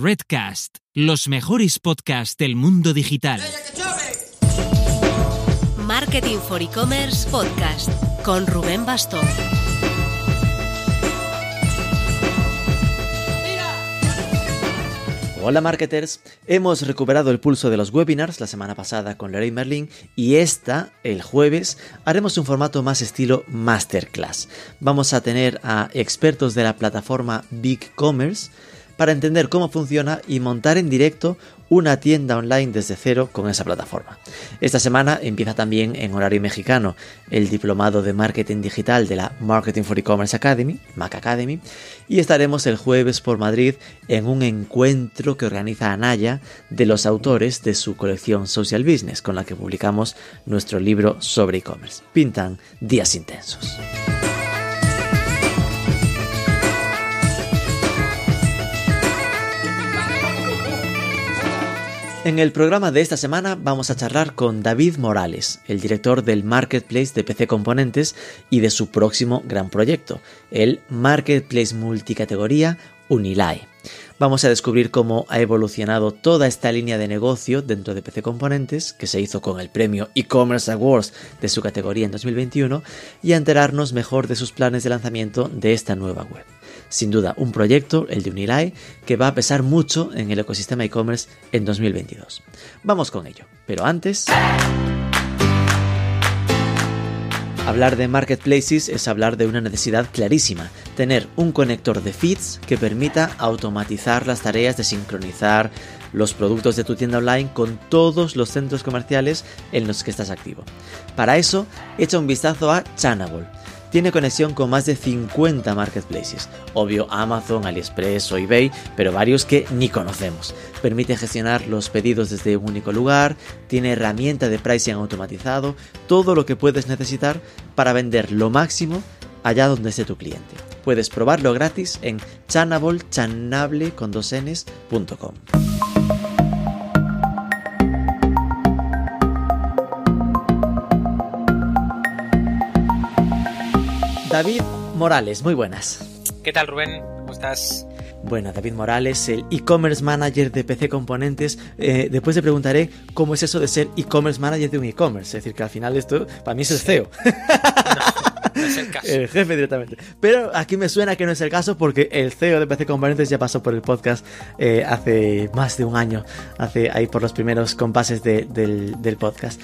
Redcast, los mejores podcasts del mundo digital. Marketing for E-Commerce Podcast con Rubén Bastón. Hola marketers, hemos recuperado el pulso de los webinars la semana pasada con Lorraine Merlin y esta, el jueves, haremos un formato más estilo masterclass. Vamos a tener a expertos de la plataforma BigCommerce para entender cómo funciona y montar en directo una tienda online desde cero con esa plataforma. Esta semana empieza también en horario mexicano el diplomado de marketing digital de la Marketing for E-Commerce Academy, Mac Academy, y estaremos el jueves por Madrid en un encuentro que organiza Anaya de los autores de su colección Social Business, con la que publicamos nuestro libro sobre e-commerce. Pintan días intensos. En el programa de esta semana vamos a charlar con David Morales, el director del Marketplace de PC Componentes y de su próximo gran proyecto, el Marketplace multicategoría Unilai. Vamos a descubrir cómo ha evolucionado toda esta línea de negocio dentro de PC Componentes, que se hizo con el premio e-commerce awards de su categoría en 2021, y a enterarnos mejor de sus planes de lanzamiento de esta nueva web. Sin duda, un proyecto, el de Unilai, que va a pesar mucho en el ecosistema e-commerce en 2022. Vamos con ello, pero antes... Hablar de marketplaces es hablar de una necesidad clarísima, tener un conector de feeds que permita automatizar las tareas de sincronizar los productos de tu tienda online con todos los centros comerciales en los que estás activo. Para eso, echa un vistazo a Chanable tiene conexión con más de 50 marketplaces, obvio Amazon, AliExpress o eBay, pero varios que ni conocemos. Permite gestionar los pedidos desde un único lugar, tiene herramienta de pricing automatizado, todo lo que puedes necesitar para vender lo máximo allá donde esté tu cliente. Puedes probarlo gratis en chanable, David Morales, muy buenas. ¿Qué tal Rubén? ¿Cómo estás? Bueno, David Morales, el e-commerce manager de PC Componentes. Eh, después te preguntaré cómo es eso de ser e-commerce manager de un e-commerce. Es decir, que al final esto para mí es el CEO. el jefe directamente. Pero aquí me suena que no es el caso porque el CEO de PC Componentes ya pasó por el podcast eh, hace más de un año, hace ahí por los primeros compases del, podcast.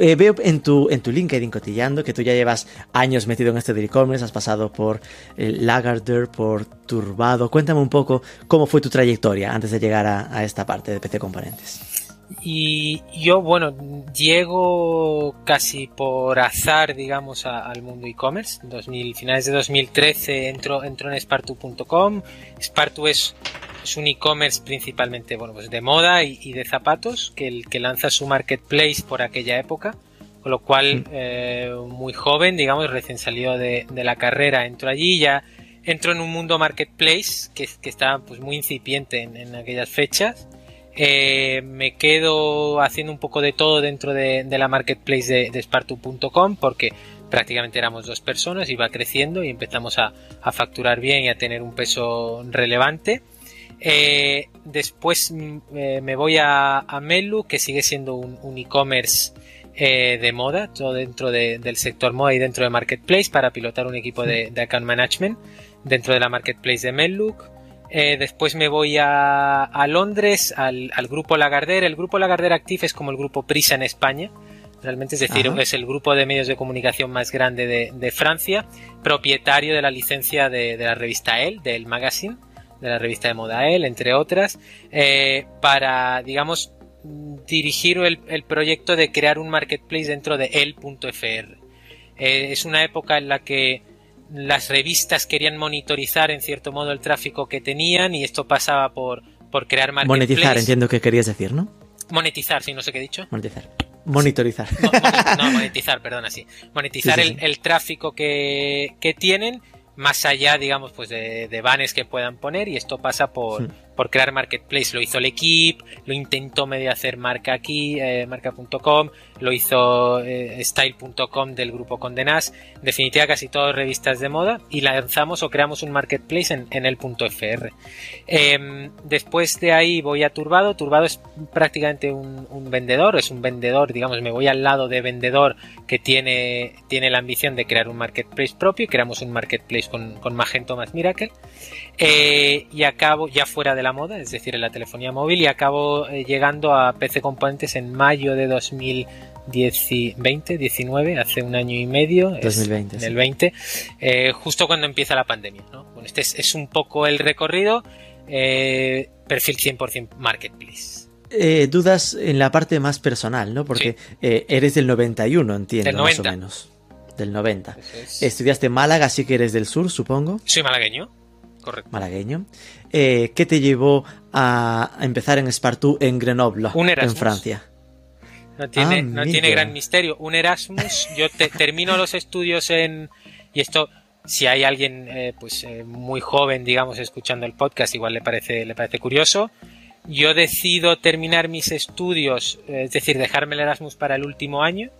Eh, veo en tu, en tu LinkedIn cotillando que tú ya llevas años metido en este de e-commerce, has pasado por el Lagardère, por Turbado. Cuéntame un poco cómo fue tu trayectoria antes de llegar a, a esta parte de PC Componentes. Y yo, bueno, llego casi por azar, digamos, al mundo e-commerce. finales de 2013 entro, entro en Spartu.com. Spartu es, es un e-commerce principalmente, bueno, pues de moda y, de zapatos, que, el, que lanza su marketplace por aquella época. Con lo cual, mm. eh, muy joven, digamos, recién salió de, la carrera, entro allí ya entro en un mundo marketplace que, que estaba pues muy incipiente en aquellas fechas eh, me quedo haciendo un poco de todo dentro de, la marketplace de, de Spartu.com porque prácticamente éramos dos personas, iba creciendo y empezamos a, facturar bien y a tener un peso relevante. Eh, después mm, eh, me voy a, a, Melu, que sigue siendo un, e-commerce de moda, todo dentro del sector moda y dentro de Marketplace para pilotar un equipo de, account management dentro de la Marketplace de Meluk. Eh, después me voy a, Londres, al, grupo Lagardère. El grupo Lagardère Active es como el grupo Prisa en España. Realmente es decir, es el grupo de medios de comunicación más grande de, Francia, propietario de la licencia de, la revista Elle, del magazine, de la revista de moda Elle, entre otras, eh, para, digamos, dirigir el, proyecto de crear un marketplace dentro de El.fr. Eh, es una época en la que las revistas querían monitorizar en cierto modo el tráfico que tenían y esto pasaba por, por crear marketplace. Monetizar, entiendo que querías decir, ¿no? Monetizar, sí, no sé qué he dicho. Monetizar. Monitorizar. No, monetizar, perdona, sí. Monetizar El, tráfico que, tienen más allá, digamos, pues de, de banners que puedan poner y esto pasa por, por crear marketplace. Lo hizo el equipo, lo intentó medio hacer marca aquí, eh, marca.com, lo hizo eh, style.com del grupo Condenas, en definitiva casi todas revistas de moda y lanzamos o creamos un marketplace en, el punto .fr. Em, después de ahí voy a Turbado, Turbado es prácticamente un, un, vendedor, es un vendedor, digamos, me voy al lado de vendedor que tiene, tiene la ambición de crear un marketplace propio y creamos un marketplace con, con Magento más Miracle eh, y acabo ya fuera de la moda, es decir, en la telefonía móvil y acabo eh, llegando a PC Componentes en mayo de 2020, 19, hace un año y medio, 2020, en el 20, eh, justo cuando empieza la pandemia. ¿no? Bueno, este es, es, un poco el recorrido, perfil 100% marketplace. Dudas en la parte más personal, ¿no? Porque sí. eres del 91, entiendo, Del 90. más o menos. Del 90. Es- Estudiaste en Málaga, así que eres del sur, supongo. Soy malagueño, correcto. Malagueño. Eh, ¿Qué te llevó a a empezar en Spartú en Grenoble, Un en. Francia? No tiene, Ah, no amigo. tiene gran misterio. Un Erasmus, yo te- termino los estudios en... Y esto, si hay alguien eh, pues eh, muy joven, digamos, escuchando el podcast, igual le parece, le parece curioso. Yo decido terminar mis estudios, es decir, dejarme el Erasmus para el último año,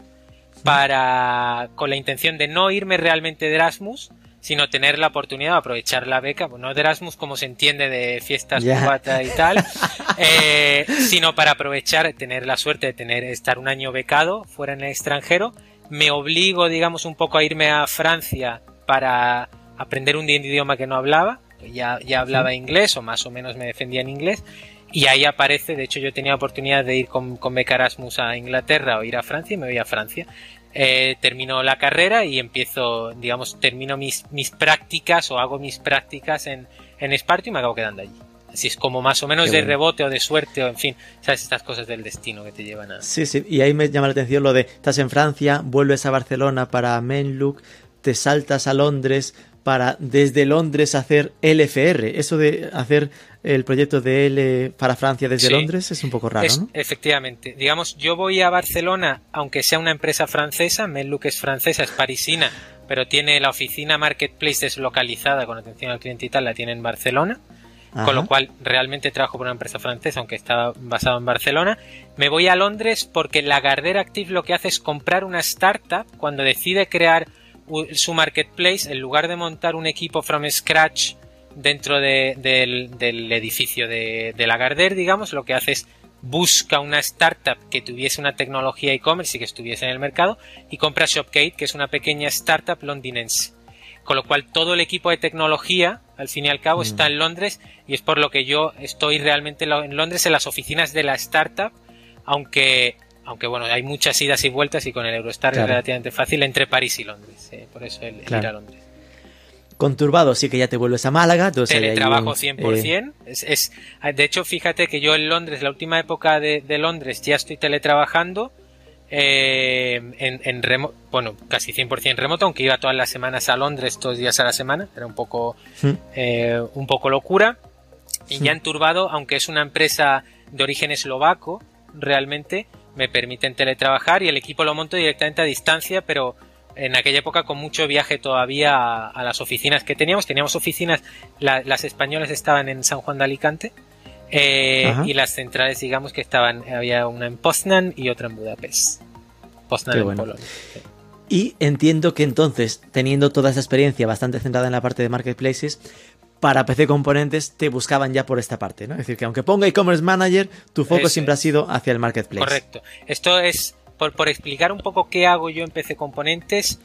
para con la intención de no irme realmente de Erasmus, sino tener la oportunidad de aprovechar la beca, pues no de Erasmus como se entiende de fiestas Ya. cubata y tal, eh, sino para aprovechar, tener la suerte de tener estar un año becado fuera en el extranjero. Me obligo, digamos, un poco a irme a Francia para aprender un idioma que no hablaba. Ya, ya hablaba inglés o más o menos me defendía en inglés. Y ahí aparece, de hecho yo tenía oportunidad de ir con, con beca Erasmus a Inglaterra o ir a Francia y me voy a Francia. Eh, termino la carrera y empiezo, digamos, termino mis, mis prácticas o hago mis prácticas en, en Esparto y me acabo quedando allí. Así es como más o menos de rebote o de suerte o en fin, sabes estas cosas del destino que te llevan a... Sí, sí, y ahí me llama la atención lo de estás en Francia, vuelves a Barcelona para Menlook, te saltas a Londres para desde Londres hacer LFR. Eso de hacer el proyecto de L para Francia desde Sí. Londres es un poco raro, Es- ¿no? Efectivamente. Digamos, yo voy a Barcelona, aunque sea una empresa francesa, Menlook es francesa, es parisina, pero tiene la oficina Marketplace deslocalizada con atención al cliente y tal, la tiene en Barcelona. Ajá. con lo cual realmente trabajo por una empresa francesa, aunque estaba basado en Barcelona. Me voy a Londres porque Lagardère Active lo que hace es comprar una startup cuando decide crear su marketplace, en lugar de montar un equipo from scratch dentro de- del, del edificio de, de Lagardère, digamos, lo que hace es busca una startup que tuviese una tecnología e-commerce y que estuviese en el mercado y compra Shopgate, que es una pequeña startup londinense. Con lo cual todo el equipo de tecnología, al fin y al cabo, Mm. está en Londres y es por lo que yo estoy realmente en Londres en las oficinas de la startup, aunque, aunque bueno, hay muchas idas y vueltas y con el Eurostar Claro. es relativamente fácil entre París y Londres. eh, por eso el, Claro. ir a Londres. Conturbado, sí que ya te vuelves a Málaga. Entonces Teletrabajo un, 100%. eh, Es, es, de hecho, fíjate que yo en Londres, la última época de, de Londres, ya estoy teletrabajando. eh, en, en bueno, casi 100% remoto, aunque iba todas las semanas a Londres, dos días a la semana, era un poco, hmm. eh, un poco locura. Y Sí. ya en Turbado, aunque es una empresa de origen eslovaco, realmente me permiten teletrabajar y el equipo lo monto directamente a distancia, pero en aquella época con mucho viaje todavía a, a las oficinas que teníamos. Teníamos oficinas, la- las españolas estaban en San Juan de Alicante eh, y las centrales, digamos que estaban, había una en Poznan y otra en Budapest. Poznan Qué en bueno. Polonia. Y entiendo que entonces, teniendo toda esa experiencia bastante centrada en la parte de marketplaces, para PC Componentes te buscaban ya por esta parte, ¿no? Es decir, que aunque ponga e-commerce manager, tu foco siempre ha sido hacia el marketplace. Correcto. Esto es por, por explicar un poco qué hago yo en PC Componentes.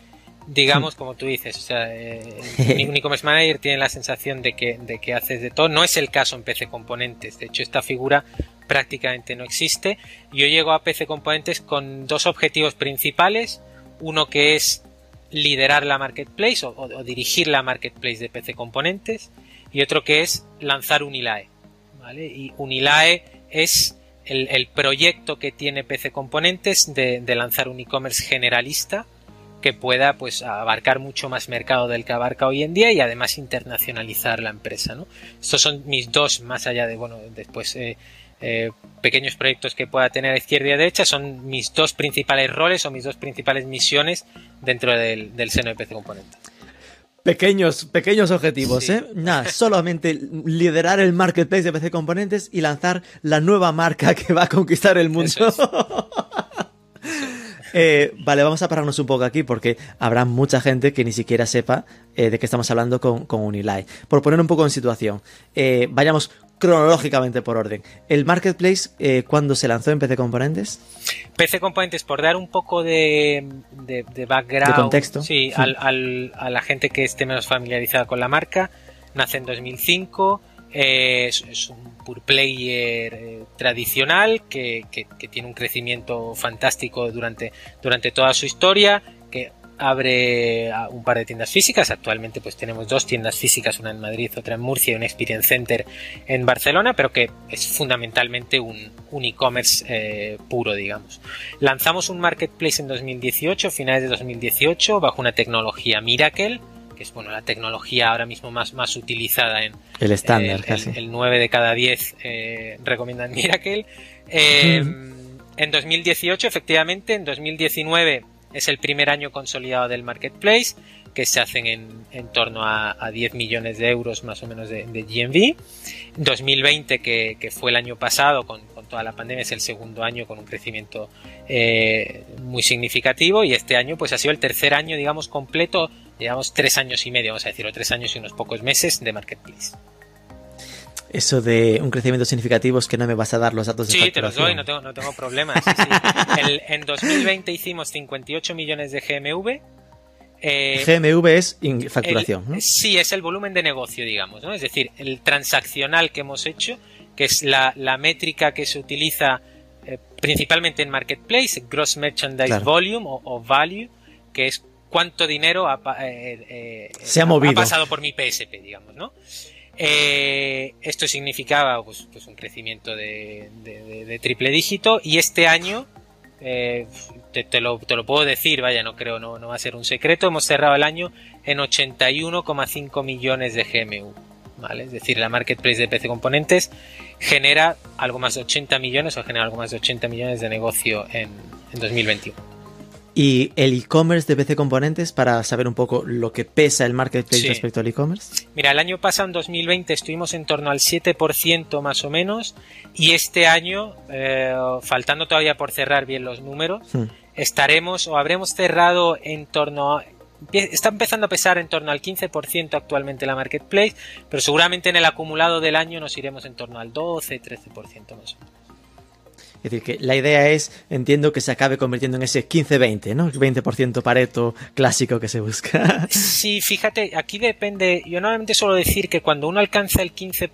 Digamos, como tú dices, o sea, eh, un e-commerce manager tiene la sensación de que, de que haces de todo. No es el caso en PC Componentes. De hecho, esta figura prácticamente no existe. Yo llego a PC Componentes con dos objetivos principales. Uno que es liderar la marketplace o, o- o dirigir la marketplace de PC Componentes. Y otro que es lanzar Unilae. ¿vale? Y Unilae es el, el proyecto que tiene PC Componentes de, de lanzar un e-commerce generalista que pueda pues abarcar mucho más mercado del que abarca hoy en día y además internacionalizar la empresa ¿no? estos son mis dos más allá de bueno después eh, eh, pequeños proyectos que pueda tener a izquierda y a derecha son mis dos principales roles o mis dos principales misiones dentro del, del seno de PC Componentes Pequeños, pequeños objetivos, Sí. ¿eh? Nada, solamente liderar el marketplace de PC Componentes y lanzar la nueva marca que va a conquistar el mundo. Es. Eh, vale, vamos a pararnos un poco aquí porque habrá mucha gente que ni siquiera sepa eh, de qué estamos hablando con, con Unilight. Por poner un poco en situación, eh, vayamos cronológicamente por orden. ¿El marketplace eh, cuándo se lanzó en PC Componentes? PC Componentes, por dar un poco de, de, de background, De contexto. sí, Sí. Al, al- a la gente que esté menos familiarizada con la marca, nace en 2005, eh, es, es un pure player eh, tradicional que, que- que tiene un crecimiento fantástico durante, durante toda su historia, abre a un par de tiendas físicas. Actualmente pues tenemos dos tiendas físicas, una en Madrid, otra en Murcia y un Experience Center en Barcelona, pero que es fundamentalmente un, un e-commerce eh, puro, digamos. Lanzamos un marketplace en 2018, finales de 2018, bajo una tecnología Miracle, que es bueno la tecnología ahora mismo más, más utilizada en, El estándar, casi. el- el 9 de cada 10 eh, recomiendan Miracle. Eh, en 2018, efectivamente, en 2019 es el primer año consolidado del marketplace, que se hacen en, torno a, a 10 millones de euros más o menos de, de GMV. 2020, que, fue el año pasado con, toda la pandemia, es el segundo año con un crecimiento eh, muy significativo y este año pues ha sido el tercer año, digamos, completo, digamos, tres años y medio, vamos a decirlo, tres años y unos pocos meses de marketplace. Eso de un crecimiento significativo es que no me vas a dar los datos de Sí, te los doy, no tengo, no tengo problemas. sí, sí. El- en 2020 hicimos 58 millones de GMV. eh, GMV es facturación, el- ¿no? Sí, es el volumen de negocio, digamos, ¿no? Es decir, el transaccional que hemos hecho, que es la, la métrica que se utiliza eh, principalmente en Marketplace, Gross Merchandise Claro. Volume o, o Value, que es cuánto dinero ha, eh, eh, Se ha movido. pasado por mi PSP, digamos, ¿no? Eh, esto significaba pues, pues un crecimiento de, triple dígito y este año eh, te, te lo, te lo puedo decir, vaya, no creo, no, no va a ser un secreto. Hemos cerrado el año en 81,5 millones de GMU. ¿vale? Es decir, la marketplace de PC Componentes genera algo más de 80 millones o genera algo más de 80 millones de negocio en, en 2021. Y el e-commerce de PC Componentes para saber un poco lo que pesa el marketplace Sí. respecto al e-commerce. Mira, el año pasado, en 2020, estuvimos en torno al 7% más o menos y este año, eh, faltando todavía por cerrar bien los números, Hmm. estaremos o habremos cerrado en torno a... Está empezando a pesar en torno al 15% actualmente la marketplace, pero seguramente en el acumulado del año nos iremos en torno al 12-13% más o menos. Es decir, que la idea es, entiendo, que se acabe convirtiendo en ese 15-20, ¿no? El 20% pareto clásico que se busca. Sí, fíjate, aquí depende. Yo normalmente suelo decir que cuando uno alcanza el 15%,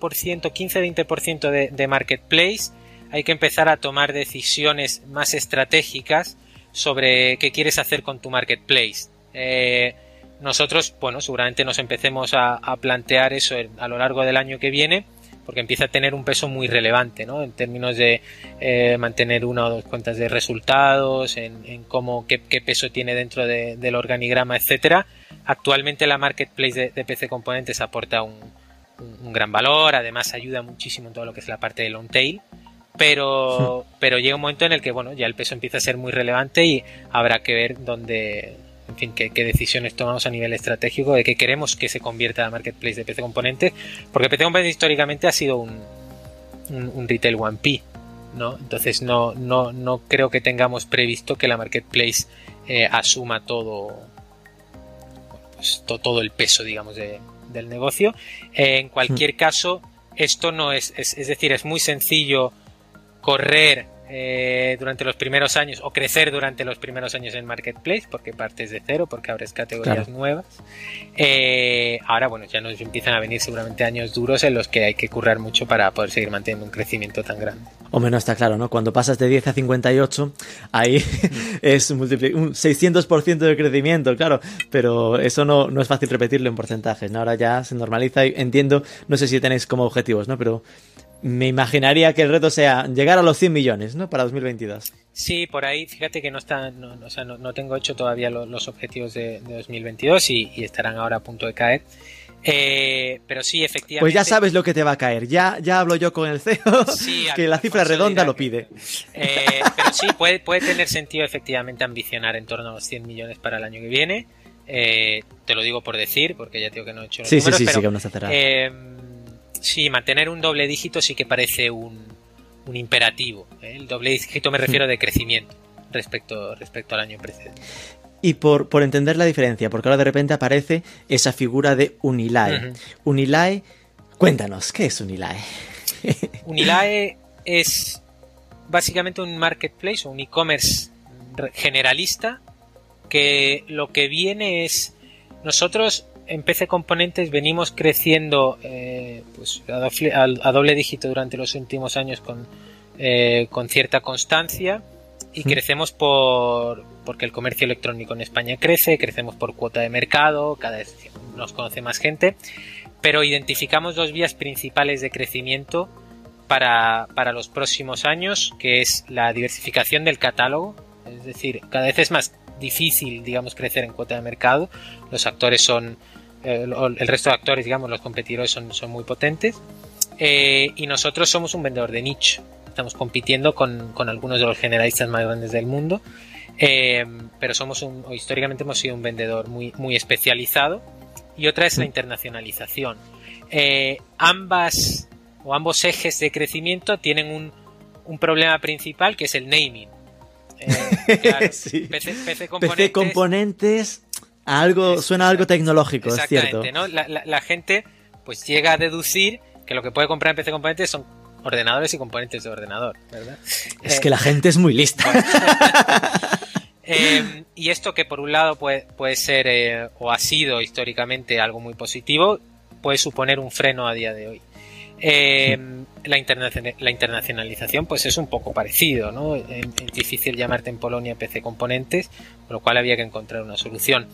15-20% de, de marketplace, hay que empezar a tomar decisiones más estratégicas sobre qué quieres hacer con tu marketplace. Eh, nosotros, bueno, seguramente nos empecemos a, plantear eso a lo largo del año que viene, porque empieza a tener un peso muy relevante, ¿no? En términos de eh, mantener una o dos cuentas de resultados, en, en cómo, qué, qué peso tiene dentro de- del organigrama, etcétera. Actualmente la marketplace de, de PC Componentes aporta un, un- un gran valor, además ayuda muchísimo en todo lo que es la parte de long tail, pero, pero llega un momento en el que bueno, ya el peso empieza a ser muy relevante y habrá que ver dónde, en fin, qué, qué decisiones tomamos a nivel estratégico de qué queremos que se convierta la marketplace de PC Componentes, porque PC Componentes históricamente ha sido un, un, un retail 1P, ¿no? Entonces no, no, no creo que tengamos previsto que la marketplace eh, asuma todo, pues, to- todo el peso, digamos, de- del negocio. Eh, en cualquier caso, esto no es, es, es decir, es muy sencillo correr eh, durante los primeros años o crecer durante los primeros años en marketplace porque partes de cero porque abres categorías Claro. nuevas Eh, ahora bueno ya nos empiezan a venir seguramente años duros en los que hay que currar mucho para poder seguir manteniendo un crecimiento tan grande Hombre, no está claro, ¿no? Cuando pasas de 10 a 58, ahí es multipli- un 600% de crecimiento, claro, pero eso no, no es fácil repetirlo en porcentajes, ¿no? Ahora ya se normaliza y entiendo, no sé si tenéis como objetivos, ¿no? Pero me imaginaría que el reto sea llegar a los 100 millones, ¿no? Para 2022. Sí, por ahí, fíjate que no está, no, no, o sea, no, no tengo hecho todavía lo- los objetivos de, de 2022 y, y estarán ahora a punto de caer. Eh, pero sí, efectivamente. Pues ya sabes lo que te va a caer, ya, ya hablo yo con el CEO, Sí, que la cifra redonda lo pide. Eh, pero sí, puede, puede tener sentido efectivamente ambicionar en torno a los 100 millones para el año que viene. Eh, te lo digo por decir, porque ya tengo que no he hecho los Sí, sí, números, sí, sí, pero, que aún no eh, sí, mantener un doble dígito sí que parece un, un imperativo. ¿eh? El doble dígito me refiero de crecimiento respecto, respecto al año precedente. Y por, por entender la diferencia, porque ahora de repente aparece esa figura de Unilae. Ujú. Unilae, cuéntanos, ¿qué es Unilae? Unilae es básicamente un marketplace o un e-commerce generalista que lo que viene es nosotros en PC Componentes venimos creciendo eh, pues, a, doble, a- a doble dígito durante los últimos años con, eh, con cierta constancia y crecemos por porque el comercio electrónico en España crece, crecemos por cuota de mercado, cada vez nos conoce más gente, pero identificamos dos vías principales de crecimiento para, para los próximos años, que es la diversificación del catálogo, es decir, cada vez es más difícil, digamos, crecer en cuota de mercado, los actores son, el el resto de actores, digamos, los competidores son, son muy potentes, eh, y nosotros somos un vendedor de nicho, estamos compitiendo con, con algunos de los generalistas más grandes del mundo, eh, pero somos un, o históricamente hemos sido un vendedor muy, muy especializado, y otra es la internacionalización. Eh, ambas o ambos ejes de crecimiento tienen un, un problema principal que es el naming. Eh, claro, Sí. PC, PC PC componentes, algo, suena a algo tecnológico, es cierto. Exactamente, ¿no? La, la- la gente pues llega a deducir que lo que puede comprar en PC componentes son ordenadores y componentes de ordenador, ¿verdad? Es Eh, que la gente es muy lista. Eh, y esto que por un lado puede, puede ser eh, o ha sido históricamente algo muy positivo, puede suponer un freno a día de hoy. Eh, la, internacion- la internacionalización pues es un poco parecido, ¿no? Es es difícil llamarte en Polonia PC componentes, con lo cual había que encontrar una solución.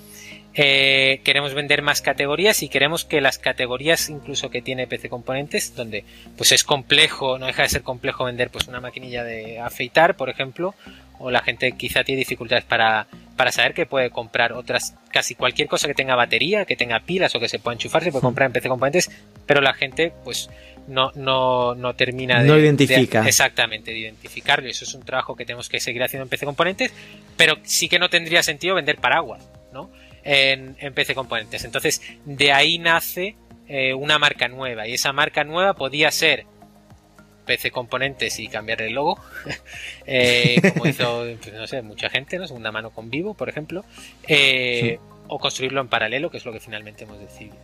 Eh, queremos vender más categorías y queremos que las categorías incluso que tiene PC componentes, donde pues es complejo, no deja de ser complejo vender pues una maquinilla de afeitar, por ejemplo, o la gente quizá tiene dificultades para, para saber que puede comprar otras, casi cualquier cosa que tenga batería, que tenga pilas o que se pueda enchufar, se puede comprar en PC componentes, pero la gente pues no, no, no termina de, No identifica. de- exactamente, de identificarlo. Y eso es un trabajo que tenemos que seguir haciendo en PC componentes, pero sí que no tendría sentido vender paraguas, ¿no? En, en PC componentes. Entonces, de ahí nace eh, una marca nueva. Y esa marca nueva podía ser PC Componentes y cambiar el logo, eh, como hizo, pues, no sé, mucha gente, ¿no? Segunda mano con Vivo, por ejemplo, eh, o construirlo en paralelo, que es lo que finalmente hemos decidido.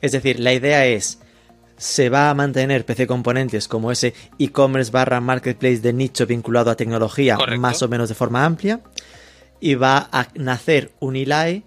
Es decir, la idea es, se va a mantener PC Componentes como ese e-commerce barra marketplace de nicho vinculado a tecnología Correcto. más o menos de forma amplia y va a nacer un ILAE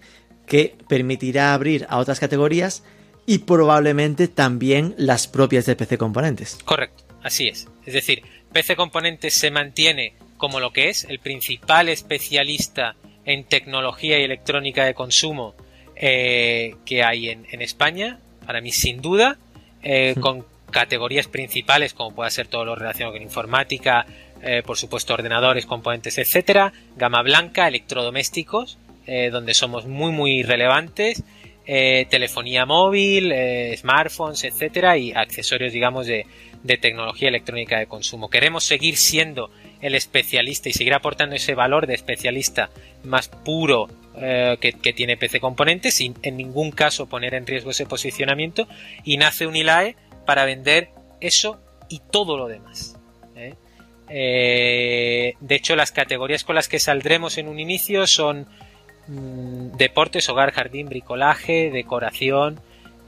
que permitirá abrir a otras categorías y probablemente también las propias de PC Componentes. Correcto, así es. Es decir, PC Componentes se mantiene como lo que es, el principal especialista en tecnología y electrónica de consumo eh, que hay en, en España, para mí sin duda, eh, con categorías principales como pueda ser todo lo relacionado con informática, eh, por supuesto ordenadores, componentes, etcétera, gama blanca, electrodomésticos, eh, donde somos muy muy relevantes, eh, telefonía móvil, smartphones, etcétera, y accesorios, digamos, de, de tecnología electrónica de consumo. Queremos seguir siendo el especialista y seguir aportando ese valor de especialista más puro que, que tiene PC Componentes sin en ningún caso poner en riesgo ese posicionamiento y nace Unilae para vender eso y todo lo demás. ¿Eh? De hecho, las categorías con las que saldremos en un inicio son mm, deportes, hogar, jardín, bricolaje, decoración,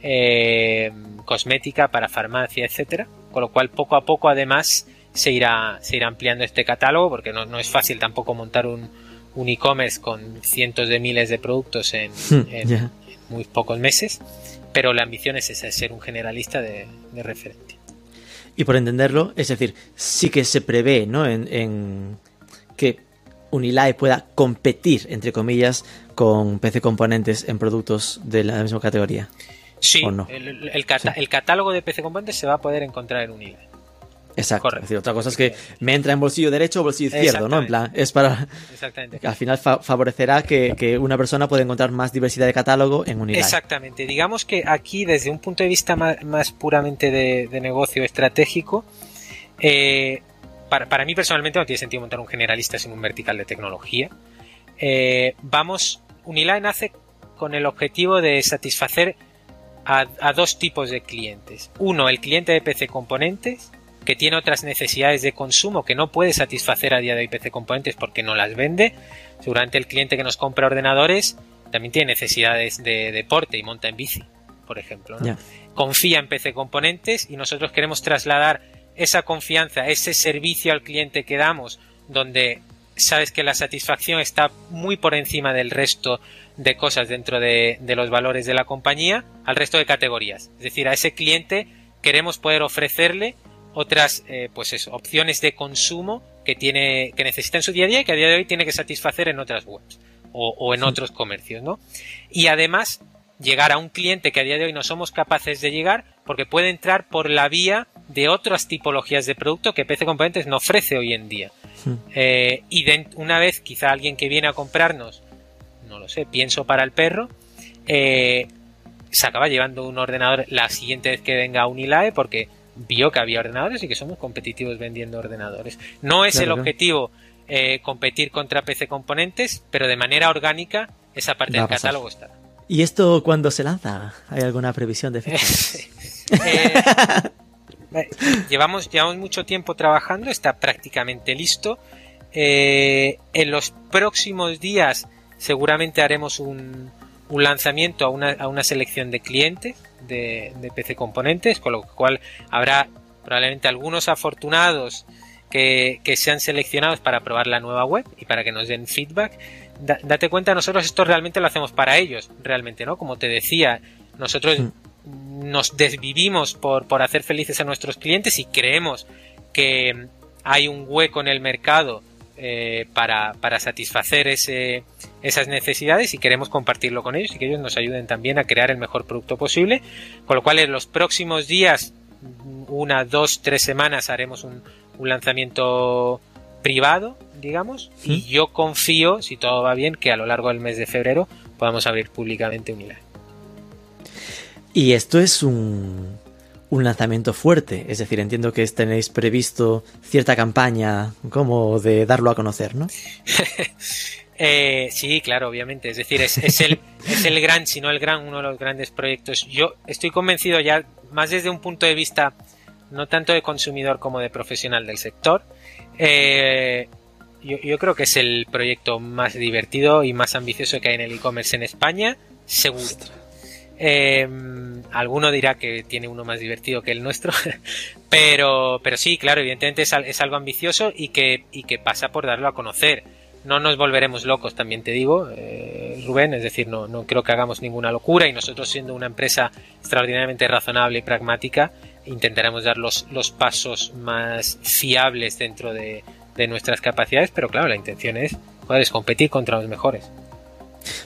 eh, cosmética para farmacia, etcétera. Con lo cual, poco a poco, además, se irá, se irá ampliando este catálogo, porque no, no es fácil tampoco montar un, un e-commerce con cientos de miles de productos en, en muy pocos meses. Pero la ambición es esa, es ser un generalista de, de referente. Y por entenderlo, es decir, sí que se prevé, ¿no? En, en que Unilae pueda competir, entre comillas, con PC Componentes en productos de la misma categoría. Sí, ¿O no? el, el cata- Sí. el catálogo de PC Componentes se va a poder encontrar en Unilever. Exacto. Correcto. Es decir, otra cosa es que me entra en bolsillo derecho o bolsillo izquierdo, ¿no? En plan, es para. Exactamente. que al final fa- favorecerá que, que una persona pueda encontrar más diversidad de catálogo en Unilae. Exactamente. Digamos que aquí, desde un punto de vista más, más puramente de, de negocio estratégico, eh, para, para mí personalmente no tiene sentido montar un generalista sin un vertical de tecnología. Eh, vamos, Unilae nace con el objetivo de satisfacer a, a dos tipos de clientes. Uno, el cliente de PC Componentes, que tiene otras necesidades de consumo que no puede satisfacer a día de hoy PC Componentes porque no las vende. Seguramente el cliente que nos compra ordenadores también tiene necesidades de deporte y monta en bici, por ejemplo. ¿no? Confía en PC Componentes y nosotros queremos trasladar esa confianza, ese servicio al cliente que damos, donde sabes que la satisfacción está muy por encima del resto de cosas dentro de, de los valores de la compañía, al resto de categorías. Es decir, a ese cliente queremos poder ofrecerle otras eh, pues eso, opciones de consumo que tiene que necesita en su día a día y que a día de hoy tiene que satisfacer en otras webs o, o en otros comercios, ¿no? Y además llegar a un cliente que a día de hoy no somos capaces de llegar porque puede entrar por la vía de otras tipologías de producto que PC Componentes no ofrece hoy en día. Eh, y de, una vez quizá alguien que viene a comprarnos, no lo sé, pienso para el perro, eh, se acaba llevando un ordenador la siguiente vez que venga a Unilae porque vio que había ordenadores y que somos competitivos vendiendo ordenadores. No es Claro, el objetivo eh, competir contra PC Componentes, pero de manera orgánica esa parte del catálogo está. ¿Y esto cuándo se lanza? ¿Hay alguna previsión de fecha? Eh, eh, llevamos, llevamos mucho tiempo trabajando, está prácticamente listo. Eh, en los próximos días seguramente haremos un, un lanzamiento a una, a una selección de clientes de, de PC Componentes, con lo cual habrá probablemente algunos afortunados que, que sean seleccionados para probar la nueva web y para que nos den feedback. Da- date cuenta, nosotros esto realmente lo hacemos para ellos, realmente, ¿no? Como te decía, nosotros nos desvivimos por, por hacer felices a nuestros clientes y creemos que hay un hueco en el mercado eh, para, para satisfacer ese, esas necesidades y queremos compartirlo con ellos y que ellos nos ayuden también a crear el mejor producto posible. Con lo cual en los próximos días, una, dos, tres semanas haremos un, un lanzamiento privado, digamos, y yo confío, si todo va bien, que a lo largo del mes de febrero podamos abrir públicamente Unilab. Y esto es un, un lanzamiento fuerte, es decir, entiendo que tenéis previsto cierta campaña como de darlo a conocer, ¿no? Eh, sí, claro, obviamente. Es decir, es, es el, es el gran, si no el gran, uno de los grandes proyectos. Yo estoy convencido ya, más desde un punto de vista no tanto de consumidor como de profesional del sector. eh, yo, yo creo que es el proyecto más divertido y más ambicioso que hay en el e-commerce en España, seguro. Eh, alguno dirá que tiene uno más divertido que el nuestro, pero, pero sí, claro, evidentemente es, es algo ambicioso y que, y que pasa por darlo a conocer. No nos volveremos locos, también te digo, eh, Rubén, es decir, no, no creo que hagamos ninguna locura y nosotros siendo una empresa extraordinariamente razonable y pragmática, intentaremos dar los, los pasos más fiables dentro de, de nuestras capacidades, pero claro, la intención es, joder, es competir contra los mejores.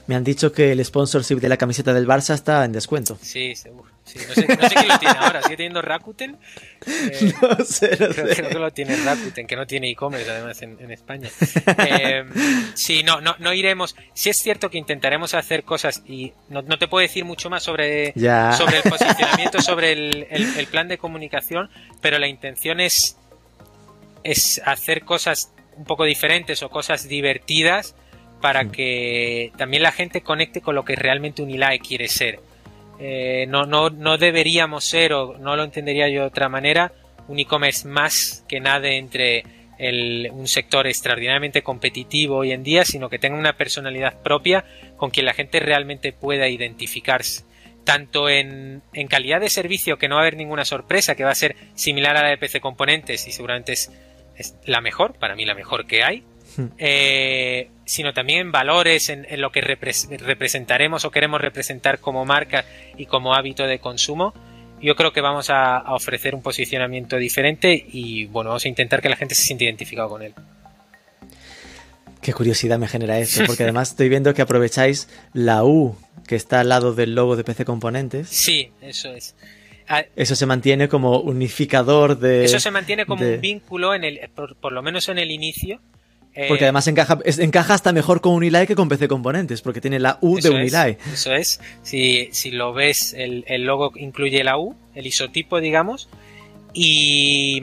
Me han dicho que el sponsorship de la camiseta del Barça está en descuento. Sí, seguro. Sí, no, sé, no sé quién lo tiene ahora. ¿Sigue teniendo Rakuten? Eh, No sé, no creo, sé. creo que lo tiene Rakuten, que no tiene e-commerce además en, en España. Eh, sí, no, no, no iremos. Sí es cierto que intentaremos hacer cosas y no, no te puedo decir mucho más sobre, Ya. sobre el posicionamiento, sobre el, el- el plan de comunicación, pero la intención es, es hacer cosas un poco diferentes o cosas divertidas para que también la gente conecte con lo que realmente Unilae quiere ser. Eh, no, no, no deberíamos ser, o no lo entendería yo de otra manera, un e-commerce más que nada entre un sector extraordinariamente competitivo hoy en día, sino que tenga una personalidad propia con quien la gente realmente pueda identificarse. Tanto en, en calidad de servicio, que no va a haber ninguna sorpresa, que va a ser similar a la de PC Componentes y seguramente es la mejor, para mí la mejor que hay, eh, sino también en valores, en, en lo que repres- representaremos o queremos representar como marca y como hábito de consumo. Yo creo que vamos a, a ofrecer un posicionamiento diferente y bueno, vamos a intentar que la gente se sienta identificado con él. Qué curiosidad me genera esto, porque además estoy viendo que aprovecháis la U que está al lado del logo de PC Componentes. Sí, eso es. Ah, Eso se mantiene como unificador de... Eso se mantiene como de- un vínculo en el, por, por lo menos en el inicio. Eh, Porque además encaja, encaja hasta mejor con Unilae que con PC Componentes, porque tiene la U de es, Unilae. eso es. Si, si lo ves, el, el logo incluye la U, el isotipo, digamos. Y,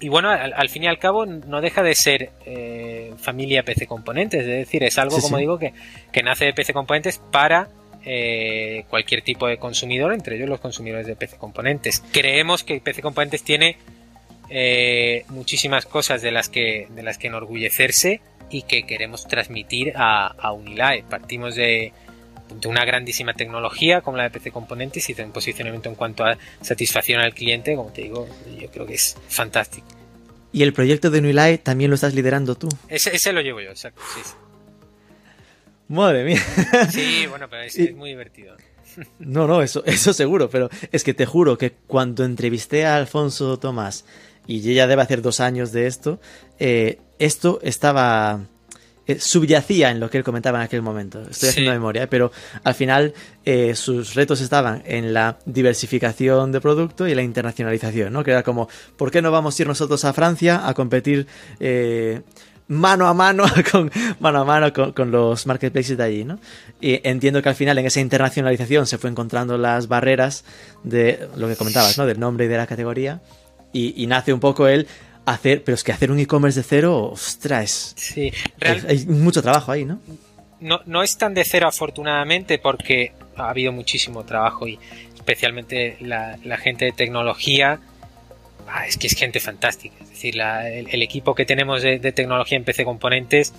y bueno, al, al fin y al cabo no deja de ser eh, familia PC Componentes. Es decir, es algo, Sí, como sí. digo, que, que nace de PC Componentes para eh, cualquier tipo de consumidor, entre ellos los consumidores de PC Componentes. Creemos que PC Componentes tiene eh, muchísimas cosas de las que de las que enorgullecerse y que queremos transmitir a, a Unilae. Partimos de, de una grandísima tecnología como la de PC Componentes y de un posicionamiento en cuanto a satisfacción al cliente, como te digo, yo creo que es fantástico. Y el proyecto de Nuilai también lo estás liderando tú. Ese, ese lo llevo yo, exacto. Sí, sí. Madre mía. Sí, bueno, pero es, es muy divertido. No, no, eso, eso seguro, pero es que te juro que cuando entrevisté a Alfonso Tomás, y ya debe hacer dos años de esto, eh, esto estaba eh, subyacía en lo que él comentaba en aquel momento. Estoy Sí. haciendo memoria, ¿eh? pero al final eh, sus retos estaban en la diversificación de producto y la internacionalización, ¿no? Que era como, ¿por qué no vamos a ir nosotros a Francia a competir eh, mano a mano con, mano a mano con, con los marketplaces de allí, ¿no? Y entiendo que al final en esa internacionalización se fue encontrando las barreras de lo que comentabas, ¿no? Del nombre y de la categoría. Y, y nace un poco el hacer, pero es que hacer un e-commerce de cero, ostras, Sí, es- real- hay mucho trabajo ahí, ¿no? no, no es tan de cero afortunadamente porque ha habido muchísimo trabajo y especialmente la, la gente de tecnología. Ah, es que es gente fantástica. Es decir la- el, el equipo que tenemos de, de tecnología en PC Componentes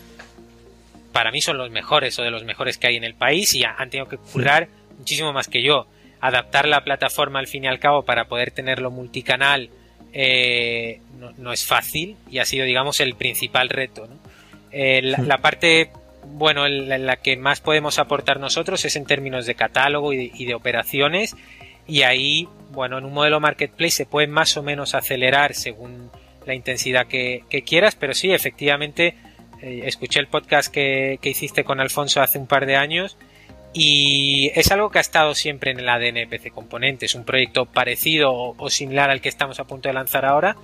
para mí son los mejores o de los mejores que hay en el país y ha- han tenido que currar muchísimo más que yo. Adaptar la plataforma al fin y al cabo para poder tenerlo multicanal eh, no, no es fácil y ha sido digamos el principal reto ¿no? Eh, la, la parte bueno en la, en la que más podemos aportar nosotros es en términos de catálogo y de, y de operaciones y ahí bueno en un modelo marketplace se puede más o menos acelerar según la intensidad que, que quieras pero sí efectivamente eh, escuché el podcast que, que hiciste con Alfonso hace un par de años y es algo que ha estado siempre en el ADN PC Componentes, un proyecto parecido o, similar al que estamos a punto de lanzar ahora.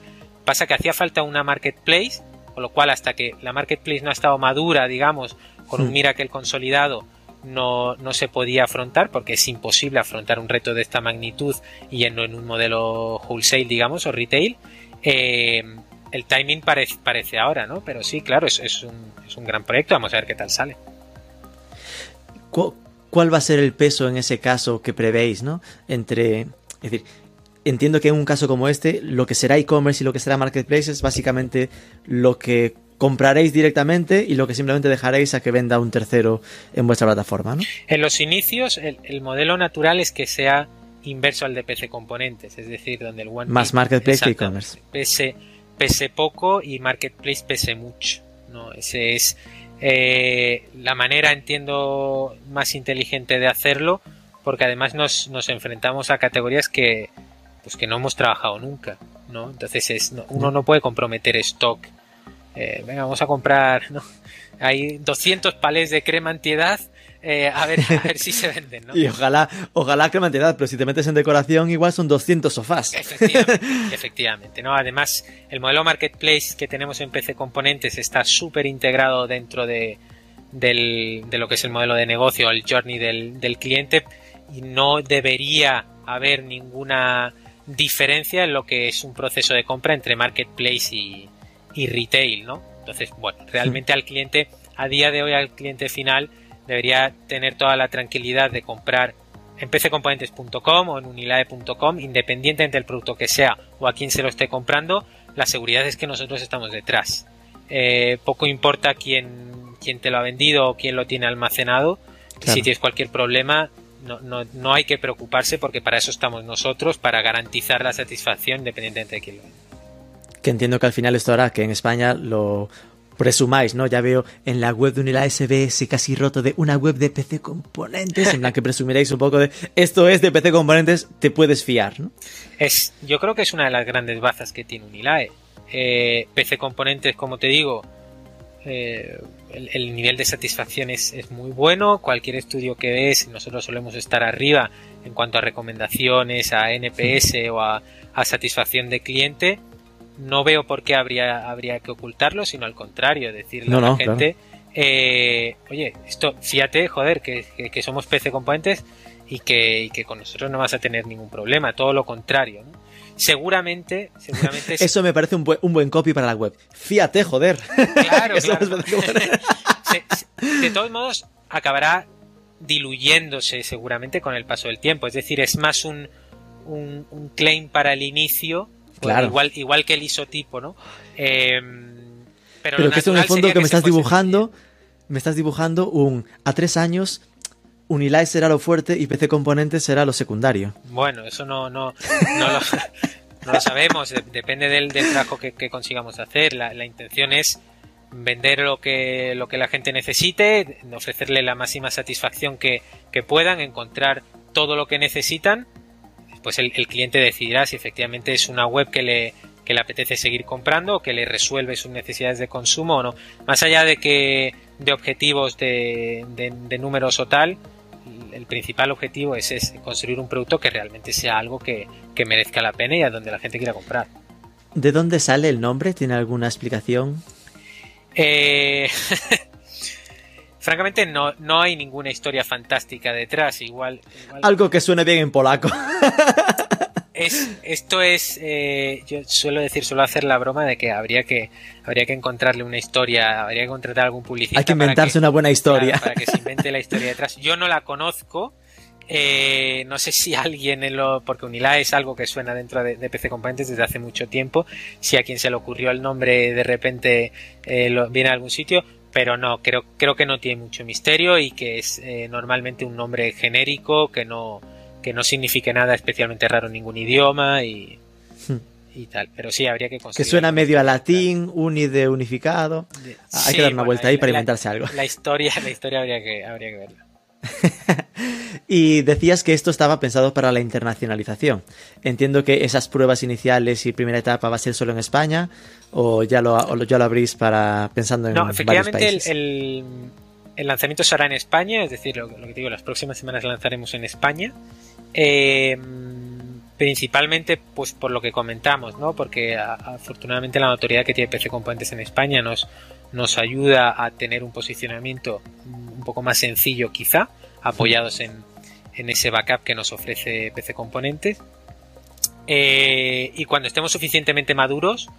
Pasa que hacía falta una marketplace, con lo cual hasta que la marketplace no ha estado madura, digamos, con un Hmm. Miracle consolidado, no, no se podía afrontar porque es imposible afrontar un reto de esta magnitud yendo en un modelo wholesale, digamos, o retail. Eh, el timing parece, parece ahora, ¿no? Pero sí, claro, es, es, un, es un gran proyecto, vamos a ver qué tal sale. ¿Cu- ¿Cuál va a ser el peso en ese caso que prevéis, no? Entre, es decir, entiendo que en un caso como este, lo que será e-commerce y lo que será marketplace es básicamente lo que compraréis directamente y lo que simplemente dejaréis a que venda un tercero en vuestra plataforma, ¿no? En los inicios, el, el modelo natural es que sea inverso al de PC Componentes, es decir, donde el One Más marketplace que e-commerce. pese, pese poco y marketplace pese mucho. ¿no? Ese es eh, la manera, entiendo, más inteligente de hacerlo, porque además nos, nos enfrentamos a categorías que, pues que no hemos trabajado nunca. ¿no? Entonces es, no- uno no puede comprometer stock. Eh, venga, vamos a comprar. ¿no? Hay 200 palés de crema antiedad. Eh, a, ver, a ver si se venden. ¿no? Y ojalá, ojalá que cantidad, pero si te metes en decoración igual son 200 sofás. Efectivamente, efectivamente, ¿no? Además, el modelo marketplace que tenemos en PC Componentes está súper integrado dentro de, del- de lo que es el modelo de negocio, el journey del, del cliente, y no debería haber ninguna diferencia en lo que es un proceso de compra entre marketplace y, y retail, ¿no? Entonces, bueno, realmente al cliente, a día de hoy al cliente final, debería tener toda la tranquilidad de comprar en pccomponentes.com o en unilae.com, independientemente del producto que sea o a quién se lo esté comprando, la seguridad es que nosotros estamos detrás. Eh, poco importa quién, quién te lo ha vendido o quién lo tiene almacenado. Claro. Si tienes cualquier problema, no, no, no hay que preocuparse porque para eso estamos nosotros, para garantizar la satisfacción independientemente de quién lo venda. Que entiendo que al final esto hará que en España lo presumáis, ¿no? Ya veo en la web de Unila SBS casi roto de una web de PC Componentes, en la que presumiréis un poco de esto es de PC Componentes, te puedes fiar, ¿no? Es, yo creo que es una de las grandes bazas que tiene Unilae. Eh, PC Componentes, como te digo, eh, el, el nivel de satisfacción es, es muy bueno. Cualquier estudio que ves, nosotros solemos estar arriba en cuanto a recomendaciones, a NPS o a, a satisfacción de cliente. No veo por qué habría, habría que ocultarlo, sino al contrario, decirle No, a la no, gente, eh, oye, esto, fíjate, joder, que, que- que somos PC Componentes y que, y que con nosotros no vas a tener ningún problema, todo lo contrario. ¿no? Seguramente, seguramente es- Eso me parece un buen, un buen copy para la web. Fíjate, joder. Claro, claro. Se- se- de todos modos, acabará diluyéndose seguramente con el paso del tiempo. Es decir, es más un, un, claim para el inicio, claro. igual, igual que el isotipo, ¿no? Eh, pero, pero que esto en el fondo que me estás dibujando, me estás dibujando un a tres años Unilight será lo fuerte y PC Componentes será lo secundario. Bueno, eso no, no, no, lo, sabemos, depende del, trabajo que, consigamos hacer. La, intención es vender lo que, lo que la gente necesite, ofrecerle la máxima satisfacción que, puedan, encontrar todo lo que necesitan. Pues el, cliente decidirá si efectivamente es una web que le, que le apetece seguir comprando o que le resuelve sus necesidades de consumo o no. Más allá de que de objetivos de, de, de números o tal, el principal objetivo es, construir un producto que realmente sea algo que, merezca la pena y a donde la gente quiera comprar. ¿De dónde sale el nombre? ¿Tiene alguna explicación? Eh, francamente no, no hay ninguna historia fantástica detrás. igual... Algo que suene bien en polaco. esto es, eh, yo suelo decir, suelo hacer la broma de que habría que habría que encontrarle una historia, habría que contratar algún publicista. Hay que inventarse una buena historia. para que se invente la historia detrás. Yo no la conozco. Eh, no sé si alguien en lo, porque Unila es algo que suena dentro de, PC Componentes desde hace mucho tiempo. Si a quien se le ocurrió el nombre de repente eh, lo, viene a algún sitio, pero no, creo, creo que no tiene mucho misterio y que es normalmente un nombre genérico que no, que no signifique nada especialmente raro en ningún idioma y, y tal. Pero sí, habría que conseguir. Que suena medio a latín, uni de unificado. Hay que dar una vuelta ahí para inventarse algo. La historia, la historia habría que, habría que verla. y decías que esto estaba pensado para la internacionalización. Entiendo que esas pruebas iniciales y primera etapa va a ser solo en España o ya lo, ya lo abrís para pensando en no, efectivamente El, el, lanzamiento será en España, es decir, lo, lo, que digo, las próximas semanas lanzaremos en España. Eh, principalmente pues por lo que comentamos, ¿no? Porque afortunadamente la notoriedad que tiene PC Componentes en España nos, nos ayuda a tener un posicionamiento poco más sencillo quizá, apoyados en, en ese backup que nos ofrece PC Componentes. Eh, y cuando estemos suficientemente maduros,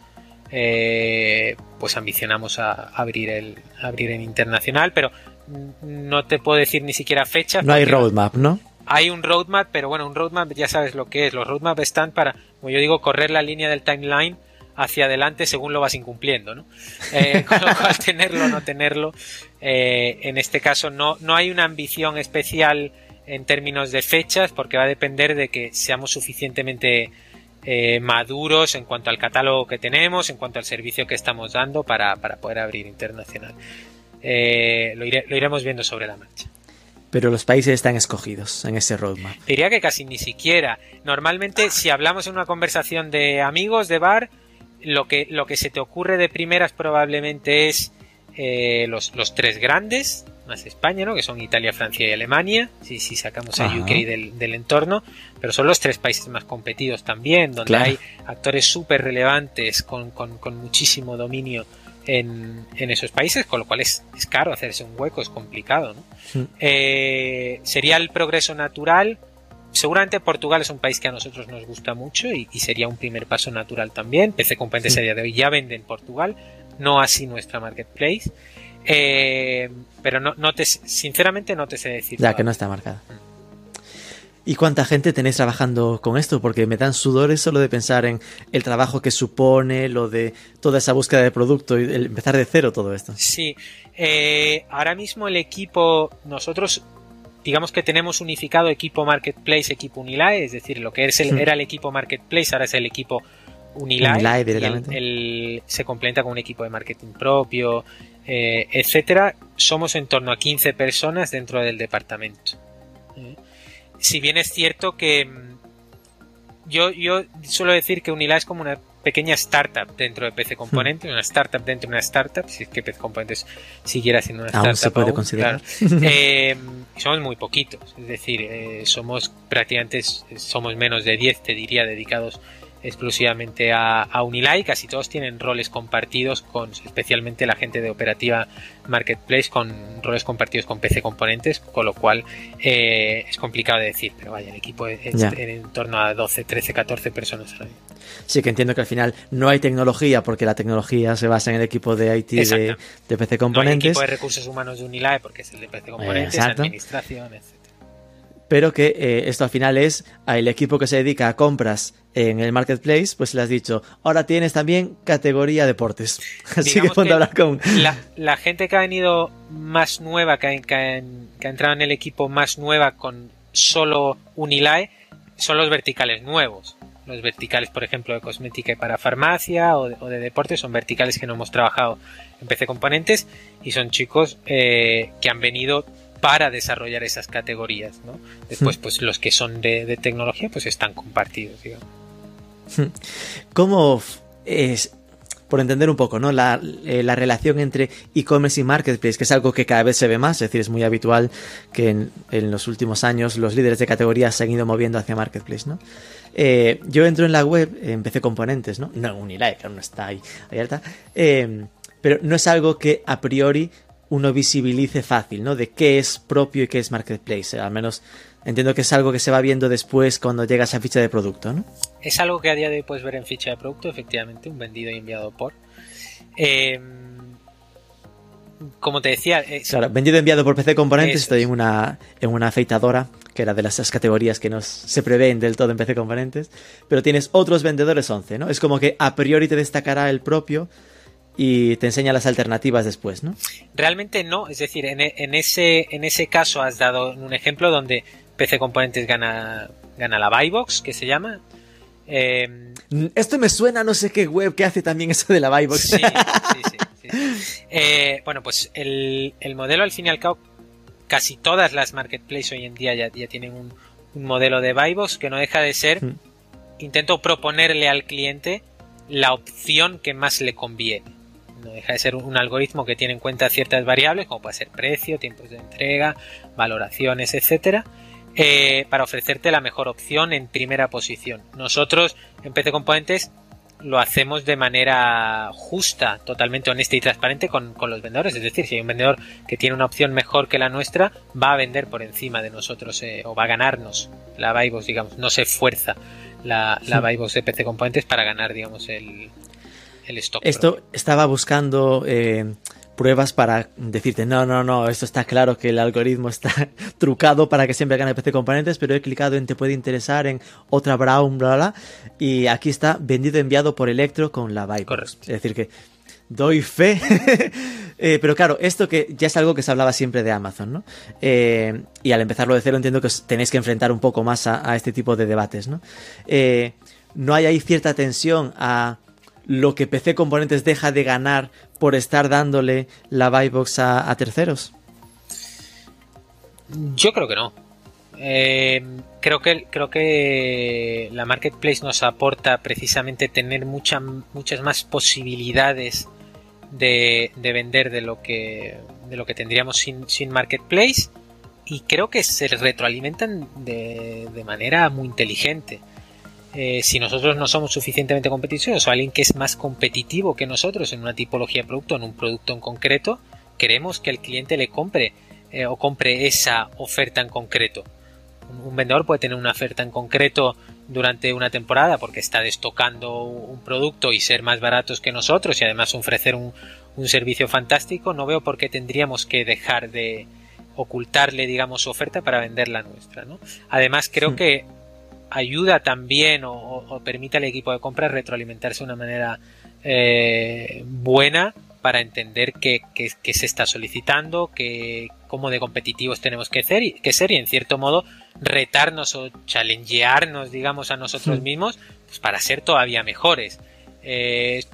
eh, pues ambicionamos a abrir el abrir en internacional, pero no te puedo decir ni siquiera fecha. No hay roadmap, ¿no? hay un roadmap, pero bueno, un roadmap ya sabes lo que es. Los roadmaps están para, como yo digo, correr la línea del timeline hacia adelante según lo vas incumpliendo, ¿no? Eh, con lo cual, tenerlo o no tenerlo, eh, en este caso no, no hay una ambición especial en términos de fechas, porque va a depender de que seamos suficientemente eh, maduros en cuanto al catálogo que tenemos, en cuanto al servicio que estamos dando para, para poder abrir internacional. lo, lo iremos viendo sobre la marcha pero los países están escogidos en ese roadmap. Diría que casi ni siquiera. Normalmente, si hablamos en una conversación de amigos de bar, lo que, lo que se te ocurre de primeras probablemente es eh, los, los, tres grandes, más España, ¿no? que son Italia, Francia y Alemania, si, si sacamos a UK del, del, entorno, pero son los tres países más competidos también, donde hay actores súper relevantes con, con, con muchísimo dominio en, esos países, con lo cual es, caro hacerse un hueco, es complicado. ¿no? Eh, sería el progreso natural. Seguramente Portugal es un país que a nosotros nos gusta mucho y, sería un primer paso natural también. PC Componentes a día de hoy ya vende en Portugal, no así nuestra marketplace. Eh, pero no, no te, sinceramente no te sé decir. Ya que no está marcada. Mm. ¿Y cuánta gente tenéis trabajando con esto? Porque me dan sudores solo de pensar en el trabajo que supone, lo de toda esa búsqueda de producto y el empezar de cero todo esto. Sí, eh, ahora mismo el equipo, nosotros digamos que tenemos unificado equipo Marketplace, equipo Unilae, es decir, lo que hmm. era el equipo Marketplace ahora es el equipo Unilae. Unilae se complementa con un equipo de marketing propio, eh, etcétera. Somos en torno a 15 personas dentro del departamento. ¿eh? si bien es cierto que mm, yo, yo suelo decir que Unila es como una pequeña startup dentro de PC Componentes, hmm. una startup dentro de una startup, si es que PC Componentes siguiera siendo una startup. se puede considerar. Eh, somos muy poquitos, es decir, eh, somos prácticamente somos menos de 10, te diría, dedicados exclusivamente a, a Unilay, casi todos tienen roles compartidos con especialmente la gente de operativa marketplace con roles compartidos con PC componentes, con lo cual eh, es complicado de decir, pero vaya, el equipo es, en torno a 12, 13, 14 personas Sí, que entiendo que al final no hay tecnología porque la tecnología se basa en el equipo de IT de, PC componentes. No hay equipo de recursos humanos de Unilae porque es el de PC componentes, administración, etc pero que eh, esto al final es el equipo que se dedica a compras en el marketplace, pues le has dicho, ahora tienes también categoría deportes. Así que ponte a hablar con... La, gente que ha venido más nueva, que ha, que, entrado en el equipo más nueva con solo Unilae, son los verticales nuevos. Los verticales, por ejemplo, de cosmética y para farmacia o de, deportes son verticales que no hemos trabajado en PC Componentes y son chicos eh, que han venido para desarrollar esas categorías, ¿no? Después, hmm. pues los que son de, tecnología, pues están compartidos, digamos. Hmm. ¿Cómo es, por entender un poco, ¿no? La, eh, la relación entre e-commerce y marketplace, que es algo que cada vez se ve más, es decir, es muy habitual que en, los últimos años los líderes de categorías se han ido moviendo hacia marketplace, ¿no? Eh, yo entro en la web, empecé componentes, ¿no? No, Unilike, no está ahí abierta, eh, pero no es algo que a priori uno visibilice fácil, ¿no? De qué es propio y qué es marketplace. Al menos entiendo que es algo que se va viendo después cuando llegas a ficha de producto, ¿no? Es algo que a día de hoy puedes ver en ficha de producto, efectivamente, un vendido y enviado por. Em, como te decía. Claro, vendido y enviado por PC Componentes, estoy en una, en una afeitadora, que era de las categorías que no se prevén del todo en PC Componentes, pero tienes otros vendedores 11, ¿no? Es como que a priori te destacará el propio y te enseña las alternativas después, ¿no? Realmente no, es decir, en, ese, en ese caso has dado un ejemplo donde PC Componentes gana, gana la Buybox, que se llama. Em, Esto me suena a no sé qué web que hace también eso de la Buybox. Sí, sí, sí. Eh, bueno, pues el, modelo al fin y al cabo, casi todas las marketplaces hoy en día ya, ya tienen un, un, modelo de Buybox que no deja de ser, mm. intento proponerle al cliente la opción que más le conviene no deja de ser un algoritmo que tiene en cuenta ciertas variables, como puede ser precio, tiempos de entrega, valoraciones, etcétera, eh, para ofrecerte la mejor opción en primera posición. Nosotros en PC Componentes lo hacemos de manera justa, totalmente honesta y transparente con, los vendedores. Es decir, si hay un vendedor que tiene una opción mejor que la nuestra, va a vender por encima de nosotros eh, o va a ganarnos la Buybox, digamos. No se esfuerza la, la Buybox de PC Componentes para ganar, digamos, el, esto estaba buscando eh, pruebas para decirte, no, no, no, esto está claro que el algoritmo está trucado para que siempre gane PC componentes, pero he clicado en te puede interesar en otra Brown, bla, bla, y aquí está vendido enviado por Electro con la Vibe. Correcto. Es decir que doy fe. Eh, pero claro, esto que ya es algo que se hablaba siempre de Amazon, ¿no? Eh, y al empezarlo de cero entiendo que tenéis que enfrentar un poco más a, este tipo de debates, ¿no? no hay ahí cierta tensión a lo que PC Componentes deja de ganar por estar dándole la buy box a, terceros? Yo creo que no. Eh, creo que creo que la marketplace nos aporta precisamente tener muchas más posibilidades de, vender de lo que de lo que tendríamos sin, sin marketplace y creo que se retroalimentan de, de manera muy inteligente. Eh, si nosotros no somos suficientemente competitivos o alguien que es más competitivo que nosotros en una tipología de producto, en un producto en concreto, queremos que el cliente le compre eh, o compre esa oferta en concreto. Un, vendedor puede tener una oferta en concreto durante una temporada porque está destocando un producto y ser más baratos que nosotros y además ofrecer un, servicio fantástico, no veo por qué tendríamos que dejar de ocultarle, digamos, su oferta para vender la nuestra. ¿no? Además, creo que ayuda también o, permite al equipo de compra retroalimentarse de una manera eh, buena para entender qué, se está solicitando, que, cómo de competitivos tenemos que ser, y, que ser y en cierto modo retarnos o challengearnos, digamos, a nosotros mismos pues, para ser todavía mejores. Eh,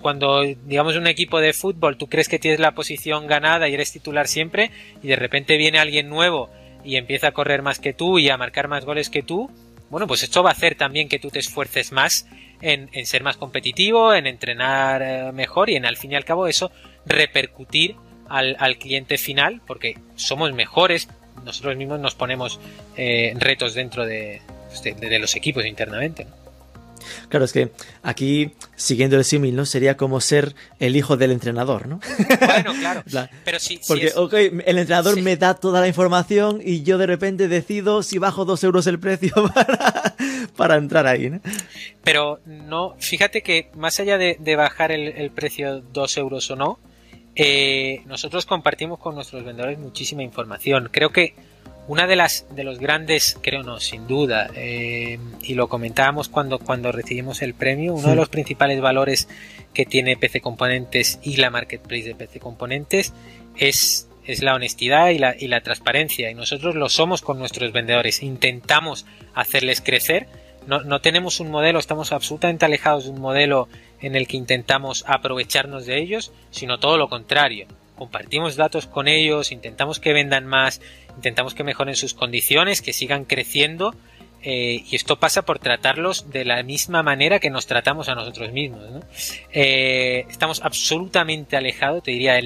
cuando, digamos, un equipo de fútbol, tú crees que tienes la posición ganada y eres titular siempre, y de repente viene alguien nuevo y empieza a correr más que tú y a marcar más goles que tú, bueno, pues esto va a hacer también que tú te esfuerces más en, ser más competitivo, en entrenar eh, mejor y en al fin y al cabo eso repercutir al, cliente final porque somos mejores, nosotros mismos nos ponemos eh, retos dentro pues, de, de, los equipos internamente. Claro, es que aquí, siguiendo el símil, ¿no? Sería como ser el hijo del entrenador, ¿no? Bueno, claro. pero sí, Porque, el entrenador me da toda la información y yo de repente decido si bajo dos euros el precio para, entrar ahí, ¿no? Pero no, fíjate que más allá de, bajar el, precio dos euros o no, eh, nosotros compartimos con nuestros vendedores muchísima información. Creo que una de las de los grandes, creo no, sin duda, eh, y lo comentábamos cuando, cuando recibimos el premio, uno de los principales valores que tiene PC Componentes y la marketplace de PC Componentes es, es la honestidad y la, y la transparencia. Y nosotros lo somos con nuestros vendedores. Intentamos hacerles crecer. No, no tenemos un modelo, estamos absolutamente alejados de un modelo en el que intentamos aprovecharnos de ellos, sino todo lo contrario compartimos datos con ellos, intentamos que vendan más, intentamos que mejoren sus condiciones, que sigan creciendo eh, y esto pasa por tratarlos de la misma manera que nos tratamos a nosotros mismos. Eh, estamos absolutamente alejados, te diría,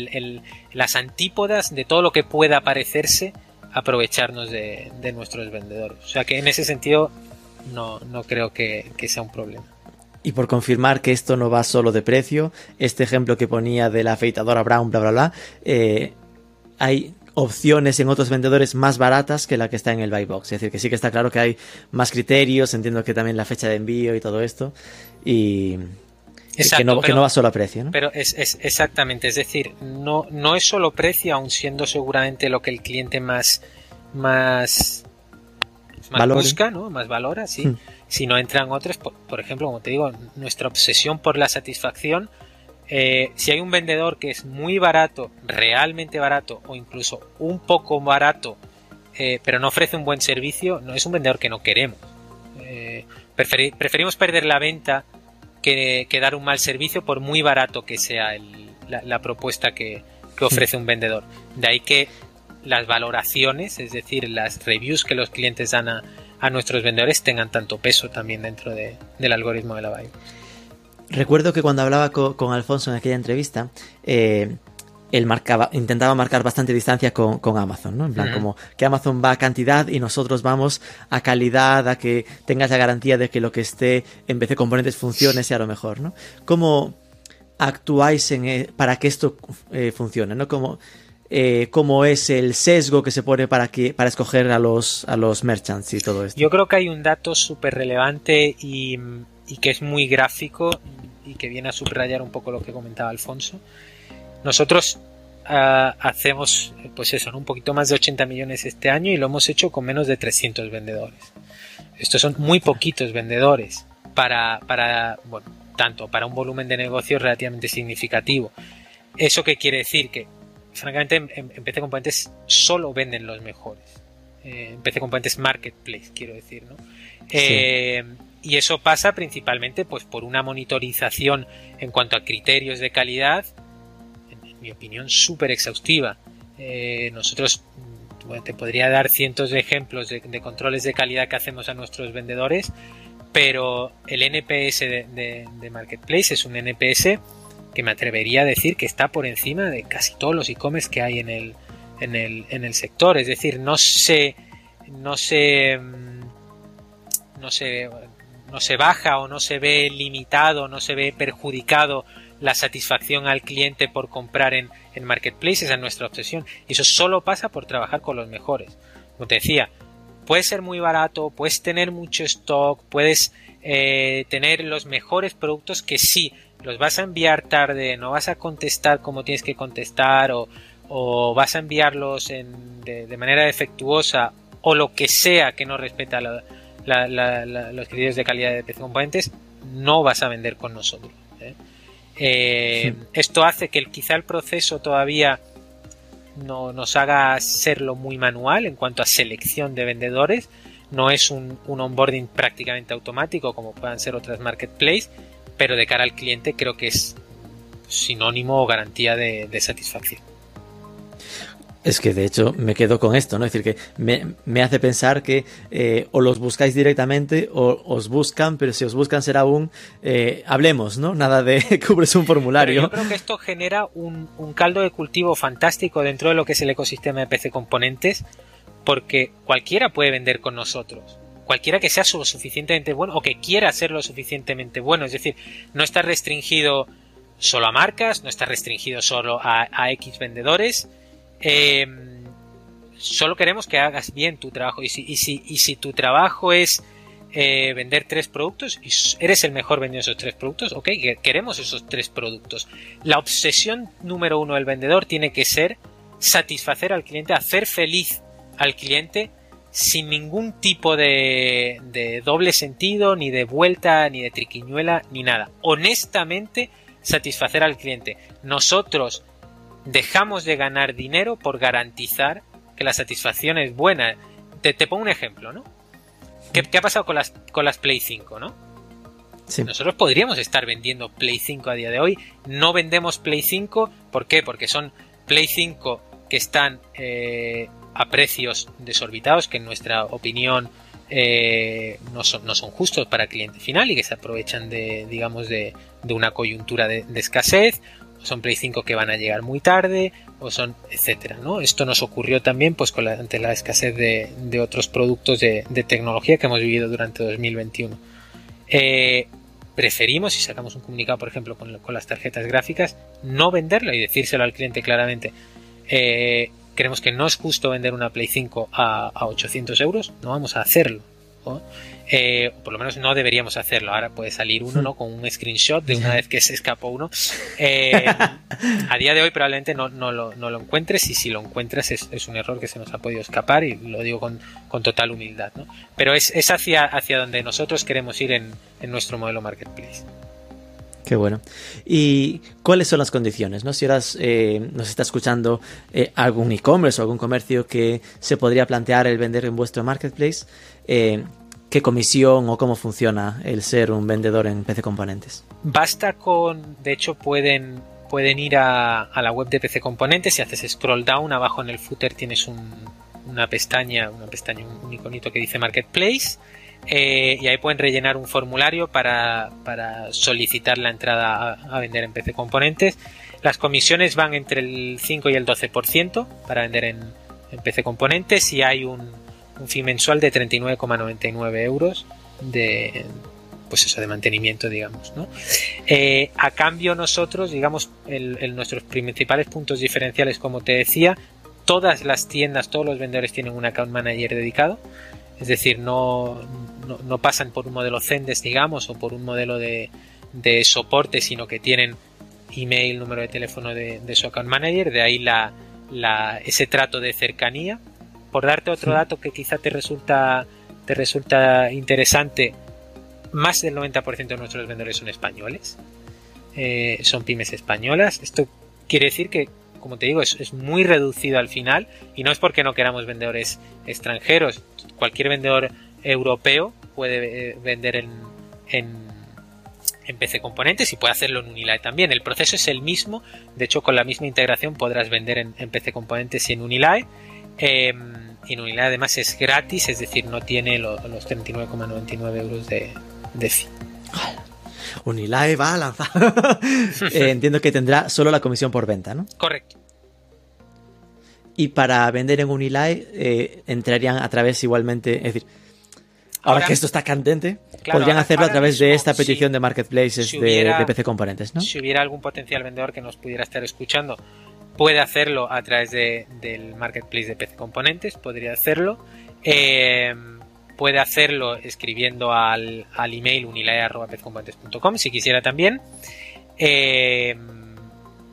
las antípodas de todo lo que pueda parecerse aprovecharnos de, nuestros vendedores. O sea que en ese sentido no, no creo que sea un problema. Y por confirmar que esto no va solo de precio, este ejemplo que ponía de la afeitadora Brown, bla, bla, bla, eh, hay opciones en otros vendedores más baratas que la que está en el buy box. Es decir, que sí que está claro que hay más criterios, entiendo que también la fecha de envío y todo esto. Y que, no, va solo a precio, ¿no? Pero es, exactamente, es decir, no, no es solo precio, aun siendo seguramente lo que el cliente más, más, más busca, ¿no? Más valora, sí. Hmm si no entran otros, por, ejemplo, como te digo, nuestra obsesión por la satisfacción, eh, si hay un vendedor que es muy barato, realmente barato o incluso un poco barato, eh, pero no ofrece un buen servicio, no es un vendedor que no queremos. Eh, preferimos perder la venta que, dar un mal servicio por muy barato que sea la, propuesta que, que ofrece un vendedor. De ahí que las valoraciones, es decir, las reviews que los clientes dan a, a nuestros vendedores tengan tanto peso también dentro del algoritmo de la buy. Recuerdo que cuando hablaba con, Alfonso en aquella entrevista, eh, él marcaba, intentaba marcar bastante distancia con, Amazon, ¿no? En plan, como que Amazon va a cantidad y nosotros vamos a calidad, a que tengas la garantía de que lo que esté en vez de componentes funcione, sea lo mejor, ¿no? ¿Cómo actuáis en, e, para que esto eh, funcione, ¿no? Como eh, cómo es el sesgo que se pone para, que, para escoger a los, a los merchants y todo esto. Yo creo que hay un dato súper relevante y, que es muy gráfico y que viene a subrayar un poco lo que comentaba Alfonso. Nosotros ah, hacemos, pues eso, un poquito más de 80 millones este año y lo hemos hecho con menos de 300 vendedores. Estos son muy poquitos vendedores para, para bueno, tanto para un volumen de negocio relativamente significativo. ¿Eso qué quiere decir? Que francamente en, PC Componentes solo venden los mejores. Eh, en PC Componentes Marketplace, quiero decir, ¿no? Eh, y eso pasa principalmente pues, por una monitorización en cuanto a criterios de calidad, en, mi opinión, súper exhaustiva. Eh, nosotros, te podría dar cientos de ejemplos de, controles de calidad que hacemos a nuestros vendedores, pero el NPS de Marketplace es un NPS que me atrevería a decir que está por encima de casi todos los e-commerce que hay en el, en el, en el sector. Es decir, no se, no se, mm, no se, no se baja o no se ve limitado, no se ve perjudicado la satisfacción al cliente por comprar en, en marketplaces, es nuestra obsesión. Y eso solo pasa por trabajar con los mejores. Como te decía, puedes ser muy barato, puedes tener mucho stock, puedes eh, tener los mejores productos que sí, los vas a enviar tarde, no vas a contestar como tienes que contestar o, vas a enviarlos de, manera defectuosa o lo que sea que no respeta los criterios de calidad de PC componentes, no vas a vender con nosotros. ¿eh? Eh, esto hace que quizá el proceso todavía no nos haga serlo muy manual en cuanto a selección de vendedores. No es un, un onboarding prácticamente automático como puedan ser otras marketplaces pero de cara al cliente creo que es sinónimo o garantía de, satisfacción. Es que de hecho me quedo con esto, ¿no? Es decir, que me, hace pensar que eh, o los buscáis directamente o os buscan, pero si os buscan será un eh, hablemos, ¿no? Nada de cubres un formulario. yo creo que esto genera un, un, caldo de cultivo fantástico dentro de lo que es el ecosistema de PC Componentes, porque cualquiera puede vender con nosotros cualquiera que sea lo suficientemente bueno o que quiera ser lo suficientemente bueno. Es decir, no está restringido solo a marcas, no está restringido solo a, X vendedores. Em, solo queremos que hagas bien tu trabajo. Y si, tu trabajo es eh, vender tres productos y eres el mejor vendiendo esos tres productos, ok, queremos esos tres productos. La obsesión número uno del vendedor tiene que ser satisfacer al cliente, hacer feliz al cliente sin ningún tipo de doble sentido, ni de vuelta, ni de triquiñuela, ni nada. Honestamente, satisfacer al cliente. Nosotros dejamos de ganar dinero por garantizar que la satisfacción es buena. Te, pongo un ejemplo, ¿no? ¿Qué, ha pasado con las, con las Play 5, no? Nosotros podríamos estar vendiendo Play 5 a día de hoy. No vendemos Play 5. ¿Por qué? Porque son Play 5 que están eh, a precios desorbitados, que en nuestra opinión eh, no, son, no son justos para el cliente final y que se aprovechan de, digamos, de, de una coyuntura de, escasez, son Play 5 que van a llegar muy tarde, o son, etcétera, ¿no? Esto nos ocurrió también, pues, con la, ante la escasez de, de otros productos de, tecnología que hemos vivido durante 2021. Eh, preferimos, si sacamos un comunicado, por ejemplo, con, con, las tarjetas gráficas, no venderlo y decírselo al cliente claramente. Eh, creemos que no es justo vender una Play 5 a, 800 euros, no vamos a hacerlo. Eh, por lo menos no deberíamos hacerlo. Ahora puede salir uno ¿no? con un screenshot de una vez que se escapó uno. Eh, a día de hoy probablemente no, no, lo, no, lo, encuentres y si lo encuentras es, un error que se nos ha podido escapar y lo digo con, con total humildad. ¿no? Pero es, es hacia, hacia donde nosotros queremos ir en, en nuestro modelo marketplace. Qué bueno. ¿Y cuáles son las condiciones? ¿no? Si ahora eh, nos está escuchando algún e-commerce o algún comercio que se podría plantear el vender en vuestro marketplace, eh, ¿qué comisión o cómo funciona el ser un vendedor en PC Componentes? Basta con, de hecho pueden, pueden ir a, la web de PC Componentes, si haces scroll down, abajo en el footer tienes una pestaña, una pestaña, un iconito que dice Marketplace eh, y ahí pueden rellenar un formulario para, solicitar la entrada a, vender en PC Componentes. Las comisiones van entre el 5 y el 12% para vender en, PC Componentes y hay un, un fee mensual de 39,99 euros de pues eso de mantenimiento digamos eh, a cambio nosotros digamos nuestros principales puntos diferenciales como te decía todas las tiendas todos los vendedores tienen un account manager dedicado. Es decir, no, no, pasan por un modelo Zendesk, digamos, o por un modelo de, de soporte, sino que tienen email, número de teléfono de, su account manager, de ahí la, la, ese trato de cercanía. Por darte otro dato que quizá te resulta, te resulta interesante, más del 90% de nuestros vendedores son españoles, eh, son pymes españolas. Esto quiere decir que como te digo, es, muy reducido al final y no es porque no queramos vendedores extranjeros. Cualquier vendedor europeo puede eh, vender en, en, PC Componentes y puede hacerlo en Unilae también. El proceso es el mismo, de hecho con la misma integración podrás vender en, PC Componentes y en Unilae. Eh, en Unilae además es gratis, es decir, no tiene los 39,99 euros de, de fee. Unilae va a lanzar. Eh, entiendo que tendrá solo la comisión por venta, ¿no? Correcto. Y para vender en Unilae eh, entrarían a través igualmente, es decir, ahora, que esto está candente, podrían hacerlo a través de esta petición de marketplaces de, PC Componentes, ¿no? Si hubiera algún potencial vendedor que nos pudiera estar escuchando, puede hacerlo a través del marketplace de PC Componentes, podría hacerlo. Eh, puede hacerlo escribiendo al, al email unilae.pezcomponentes.com si quisiera también. Eh,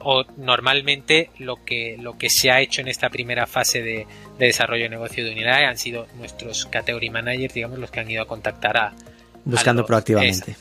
o normalmente lo que, lo que se ha hecho en esta primera fase de, desarrollo de negocio de Unilae han sido nuestros category managers, digamos, los que han ido a contactar a... Buscando proactivamente.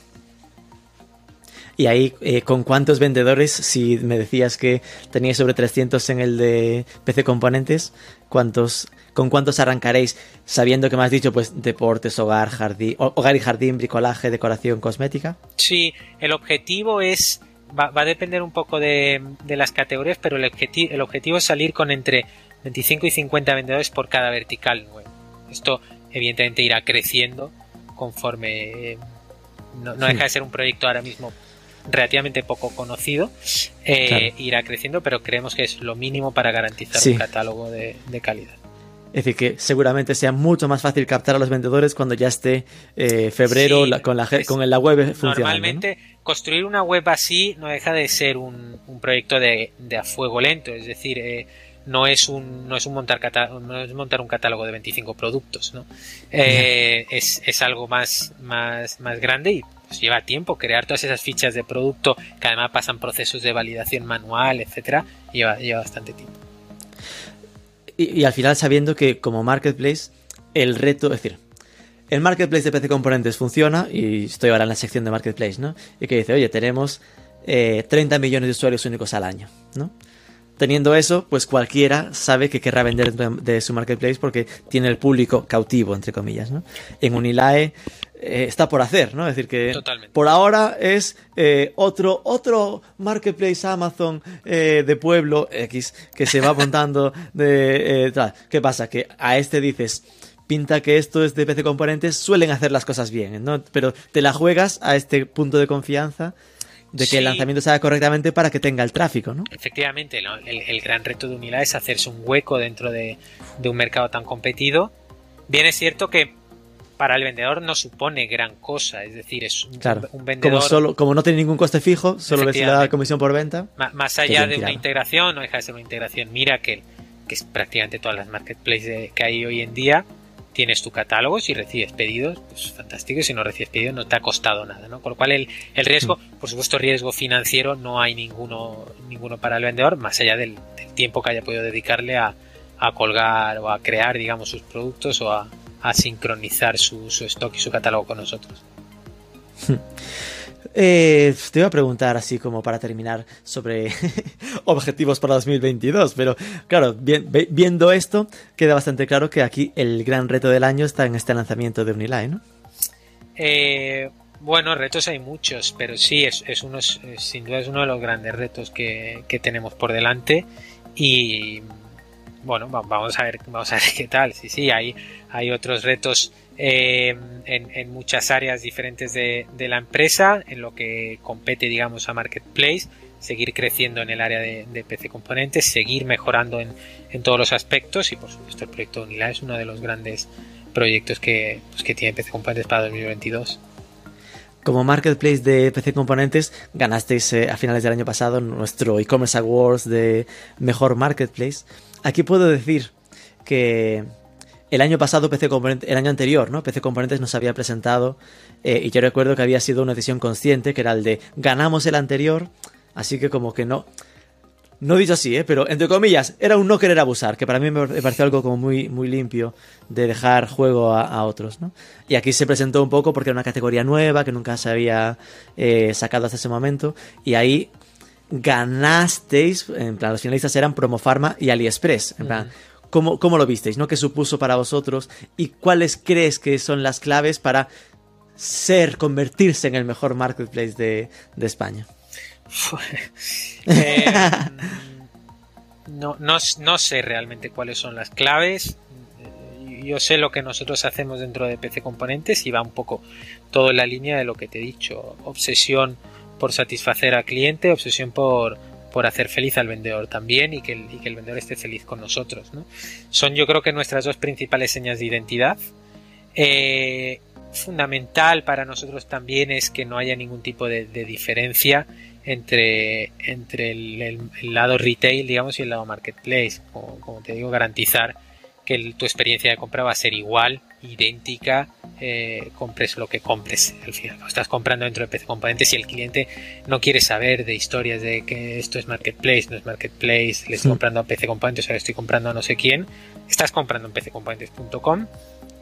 Y ahí, eh, ¿con cuántos vendedores? Si me decías que teníais sobre 300 en el de PC Componentes, ¿cuántos, ¿con cuántos arrancaréis? Sabiendo que me has dicho, pues, deportes, hogar, jardín, hogar y jardín, bricolaje, decoración, cosmética. Sí, el objetivo es, va, a depender un poco de, las categorías, pero el, el objetivo es salir con entre 25 y 50 vendedores por cada vertical nuevo. Esto, evidentemente, irá creciendo conforme... Eh, no, deja de ser un proyecto ahora mismo relativamente poco conocido, eh, irá creciendo, pero creemos que es lo mínimo para garantizar un catálogo de, calidad. Es decir, que seguramente sea mucho más fácil captar a los vendedores cuando ya esté eh, febrero Sí, con, la, es- con la web funcionando. ¿no? Normalmente, construir una web así no deja de ser un, un proyecto de, de a fuego lento, es decir, eh, no es un no es un montar cata- no es montar un catálogo de 25 productos, ¿no? Eh, es, es algo más, más, más grande y pues, lleva tiempo crear todas esas fichas de producto que además pasan procesos de validación manual, etcétera, lleva, bastante tiempo. Y, al final sabiendo que como marketplace el reto, es decir, el marketplace de PC Componentes funciona y estoy ahora en la sección de marketplace, ¿no? Y que dice, oye, tenemos eh, 30 millones de usuarios únicos al año, ¿no? Teniendo eso, pues cualquiera sabe que querrá vender de su marketplace porque tiene el público cautivo, entre comillas, ¿no? En Unilae eh, está por hacer, ¿no? Es decir, que Totalmente. por ahora es eh, otro, otro marketplace Amazon eh, de pueblo X que se va montando de... tal. ¿Qué pasa? Que a este dices, pinta que esto es de PC Componentes, suelen hacer las cosas bien, ¿no? Pero te la juegas a este punto de confianza de que el lanzamiento se haga correctamente para que tenga el tráfico, ¿no? Efectivamente, ¿no? el, el gran reto de Unila es hacerse un hueco dentro de, de un mercado tan competido. Bien es cierto que para el vendedor no supone gran cosa, es decir, es un, Claro. un vendedor Como, solo, como no tiene ningún coste fijo, solo ves la comisión por venta. más allá de una integración, no deja de ser una integración Miracle, que es prácticamente todas las marketplaces que hay hoy en día. Tienes tu catálogo, si recibes pedidos, pues fantástico, y si no recibes pedidos no te ha costado nada, ¿no? Con lo cual el, el riesgo, Mm. por supuesto riesgo financiero no hay ninguno, ninguno para el vendedor, más allá del, del tiempo que haya podido dedicarle a, a colgar o a crear, digamos, sus productos o a, a sincronizar su, su stock y su catálogo con nosotros. Eh, te iba a preguntar así como para terminar sobre objetivos para 2022, pero claro, bien- viendo esto, queda bastante claro que aquí el gran reto del año está en este lanzamiento de Uniline, ¿no? Eh, bueno, retos hay muchos, pero sí, es, es uno, es- sin duda es uno de los grandes retos que, que tenemos por delante y bueno, va- vamos a ver, vamos a ver qué tal. Sí, sí, hay, hay otros retos eh, en, en muchas áreas diferentes de, de la empresa, en lo que compete, digamos, a Marketplace, seguir creciendo en el área de, de PC Componentes, seguir mejorando en, en todos los aspectos y por supuesto el proyecto Unila es uno de los grandes proyectos que, pues, que tiene PC Componentes para 2022. Como marketplace de PC Componentes, ganasteis eh, a finales del año pasado nuestro e-commerce awards de mejor marketplace. Aquí puedo decir que el año pasado PC Componentes, el año anterior, ¿no? PC Componentes nos había presentado eh, y yo recuerdo que había sido una decisión consciente, que era el de ganamos el anterior, así que como que no, no dicho así, ¿eh? pero entre comillas, era un no querer abusar, que para mí me pareció algo como muy, muy limpio de dejar juego a, a otros, ¿no? Y aquí se presentó un poco porque era una categoría nueva que nunca se había eh, sacado hasta ese momento, y ahí ganasteis, en plan, los finalistas eran Promofarma y AliExpress, en plan, ¿cómo, cómo lo visteis? ¿no? ¿Qué supuso para vosotros? ¿Y cuáles crees que son las claves para ser, convertirse en el mejor marketplace de, de España? Eh, no, no, no sé realmente cuáles son las claves. Eh, Yo sé lo que nosotros hacemos dentro de PC Componentes y va un poco todo en la línea de lo que te he dicho. Obsesión por satisfacer al cliente, obsesión por, por hacer feliz al vendedor también y que, el, y que el vendedor esté feliz con nosotros. ¿no? Son yo creo que nuestras dos principales señas de identidad. Eh, fundamental para nosotros también es que no haya ningún tipo de, de diferencia entre, entre el, el, el, lado retail, digamos, y el lado marketplace. Como, como te digo, garantizar que el, tu experiencia de compra va a ser igual, idéntica, eh, compres lo que compres. Al final, estás comprando dentro de PC Componentes y el cliente no quiere saber de historias de que esto es marketplace, no es marketplace, le estoy comprando a PC Componentes o le estoy comprando a no sé quién. Estás comprando en pccomponentes.com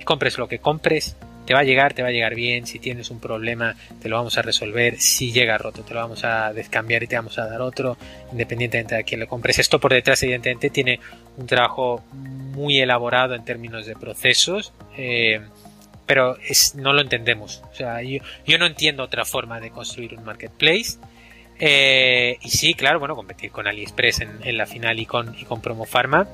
y compres lo que compres, te va a llegar, te va a llegar bien, si tienes un problema te lo vamos a resolver, si llega roto te lo vamos a descambiar y te vamos a dar otro, independientemente de a quién le compres. Esto por detrás evidentemente tiene un trabajo muy elaborado en términos de procesos, eh, pero es, no lo entendemos. O sea, yo, yo, no entiendo otra forma de construir un marketplace. Eh, y sí, claro, bueno, competir con AliExpress en, en la final y con, y con Promo Pharma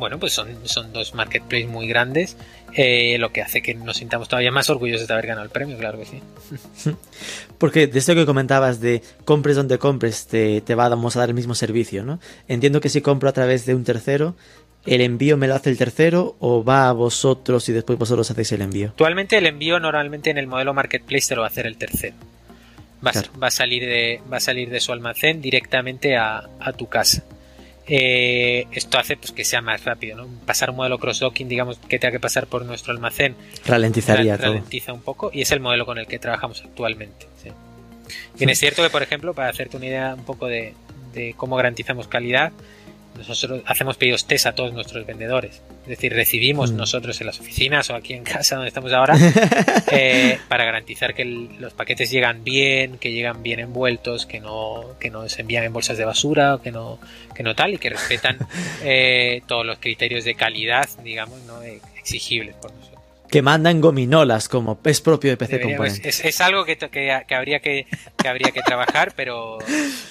bueno, pues son, son dos marketplaces muy grandes, eh, lo que hace que nos sintamos todavía más orgullosos de haber ganado el premio, claro que sí. Porque de esto que comentabas de compres donde compres, te, te vamos a dar el mismo servicio, ¿no? Entiendo que si compro a través de un tercero, ¿El envío me lo hace el tercero o va a vosotros y después vosotros hacéis el envío? Actualmente el envío normalmente en el modelo Marketplace te lo va a hacer el tercero. Va, va a, salir de, va a salir de su almacén directamente a, a tu casa. Eh, esto hace pues, que sea más rápido, ¿no? Pasar un modelo cross-docking, digamos, que tenga que pasar por nuestro almacén. Ralentizaría todo. Ralentiza un poco y es el modelo con el que trabajamos actualmente. Bien, es cierto que, por ejemplo, para hacerte una idea un poco de, de cómo garantizamos calidad, nosotros hacemos pedidos test a todos nuestros vendedores. Es decir, recibimos mm. nosotros en las oficinas o aquí en casa donde estamos ahora eh, para garantizar que los paquetes llegan bien, que llegan bien envueltos, que no, que no se envían en bolsas de basura, que no, que no tal, y que respetan eh, todos los criterios de calidad, digamos, ¿no? exigibles por nosotros que mandan gominolas como es propio de PC Componentes. Es, algo que, habría que, habría que trabajar, pero,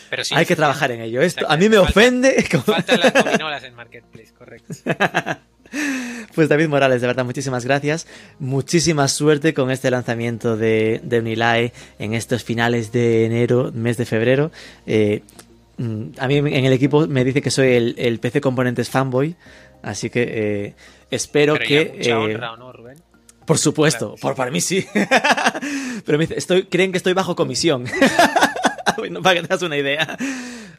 pero sí. Hay que trabajar en ello. Esto a mí me ofende. Faltan las gominolas en Marketplace, correcto. Pues David Morales, de verdad, muchísimas gracias. Muchísima suerte con este lanzamiento de, de Unilae en estos finales de enero, mes de febrero. Eh, mm, a mí en el equipo me dice que soy el, PC Componentes fanboy, así que eh, espero que... Mucha honra, ¿no, Rubén? Por supuesto, por, para mí sí. Pero me dice, estoy, creen que estoy bajo comisión. para que tengas una idea.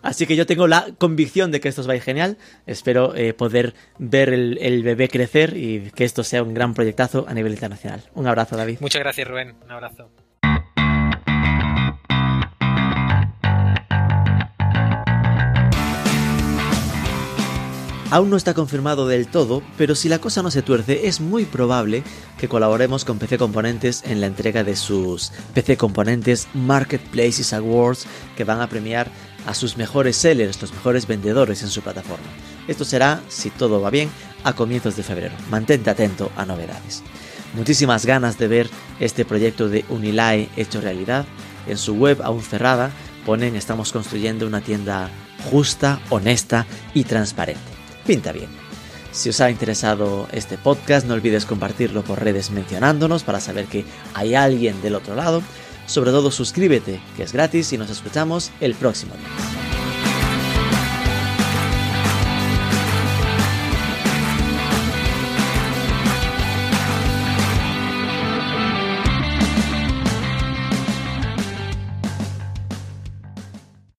Así que yo tengo la convicción de que esto os va a ir genial. Espero eh, poder ver el, el, bebé crecer y que esto sea un gran proyectazo a nivel internacional. Un abrazo, David. Muchas gracias, Rubén. Un abrazo. Aún no está confirmado del todo, pero si la cosa no se tuerce, es muy probable que colaboremos con PC Componentes en la entrega de sus PC Componentes Marketplaces Awards que van a premiar a sus mejores sellers, los mejores vendedores en su plataforma. Esto será, si todo va bien, a comienzos de febrero. Mantente atento a novedades. Muchísimas ganas de ver este proyecto de Unilae hecho realidad. En su web aún cerrada ponen estamos construyendo una tienda justa, honesta y transparente pinta bien. Si os ha interesado este podcast, no olvides compartirlo por redes mencionándonos para saber que hay alguien del otro lado. Sobre todo suscríbete, que es gratis y nos escuchamos el próximo día.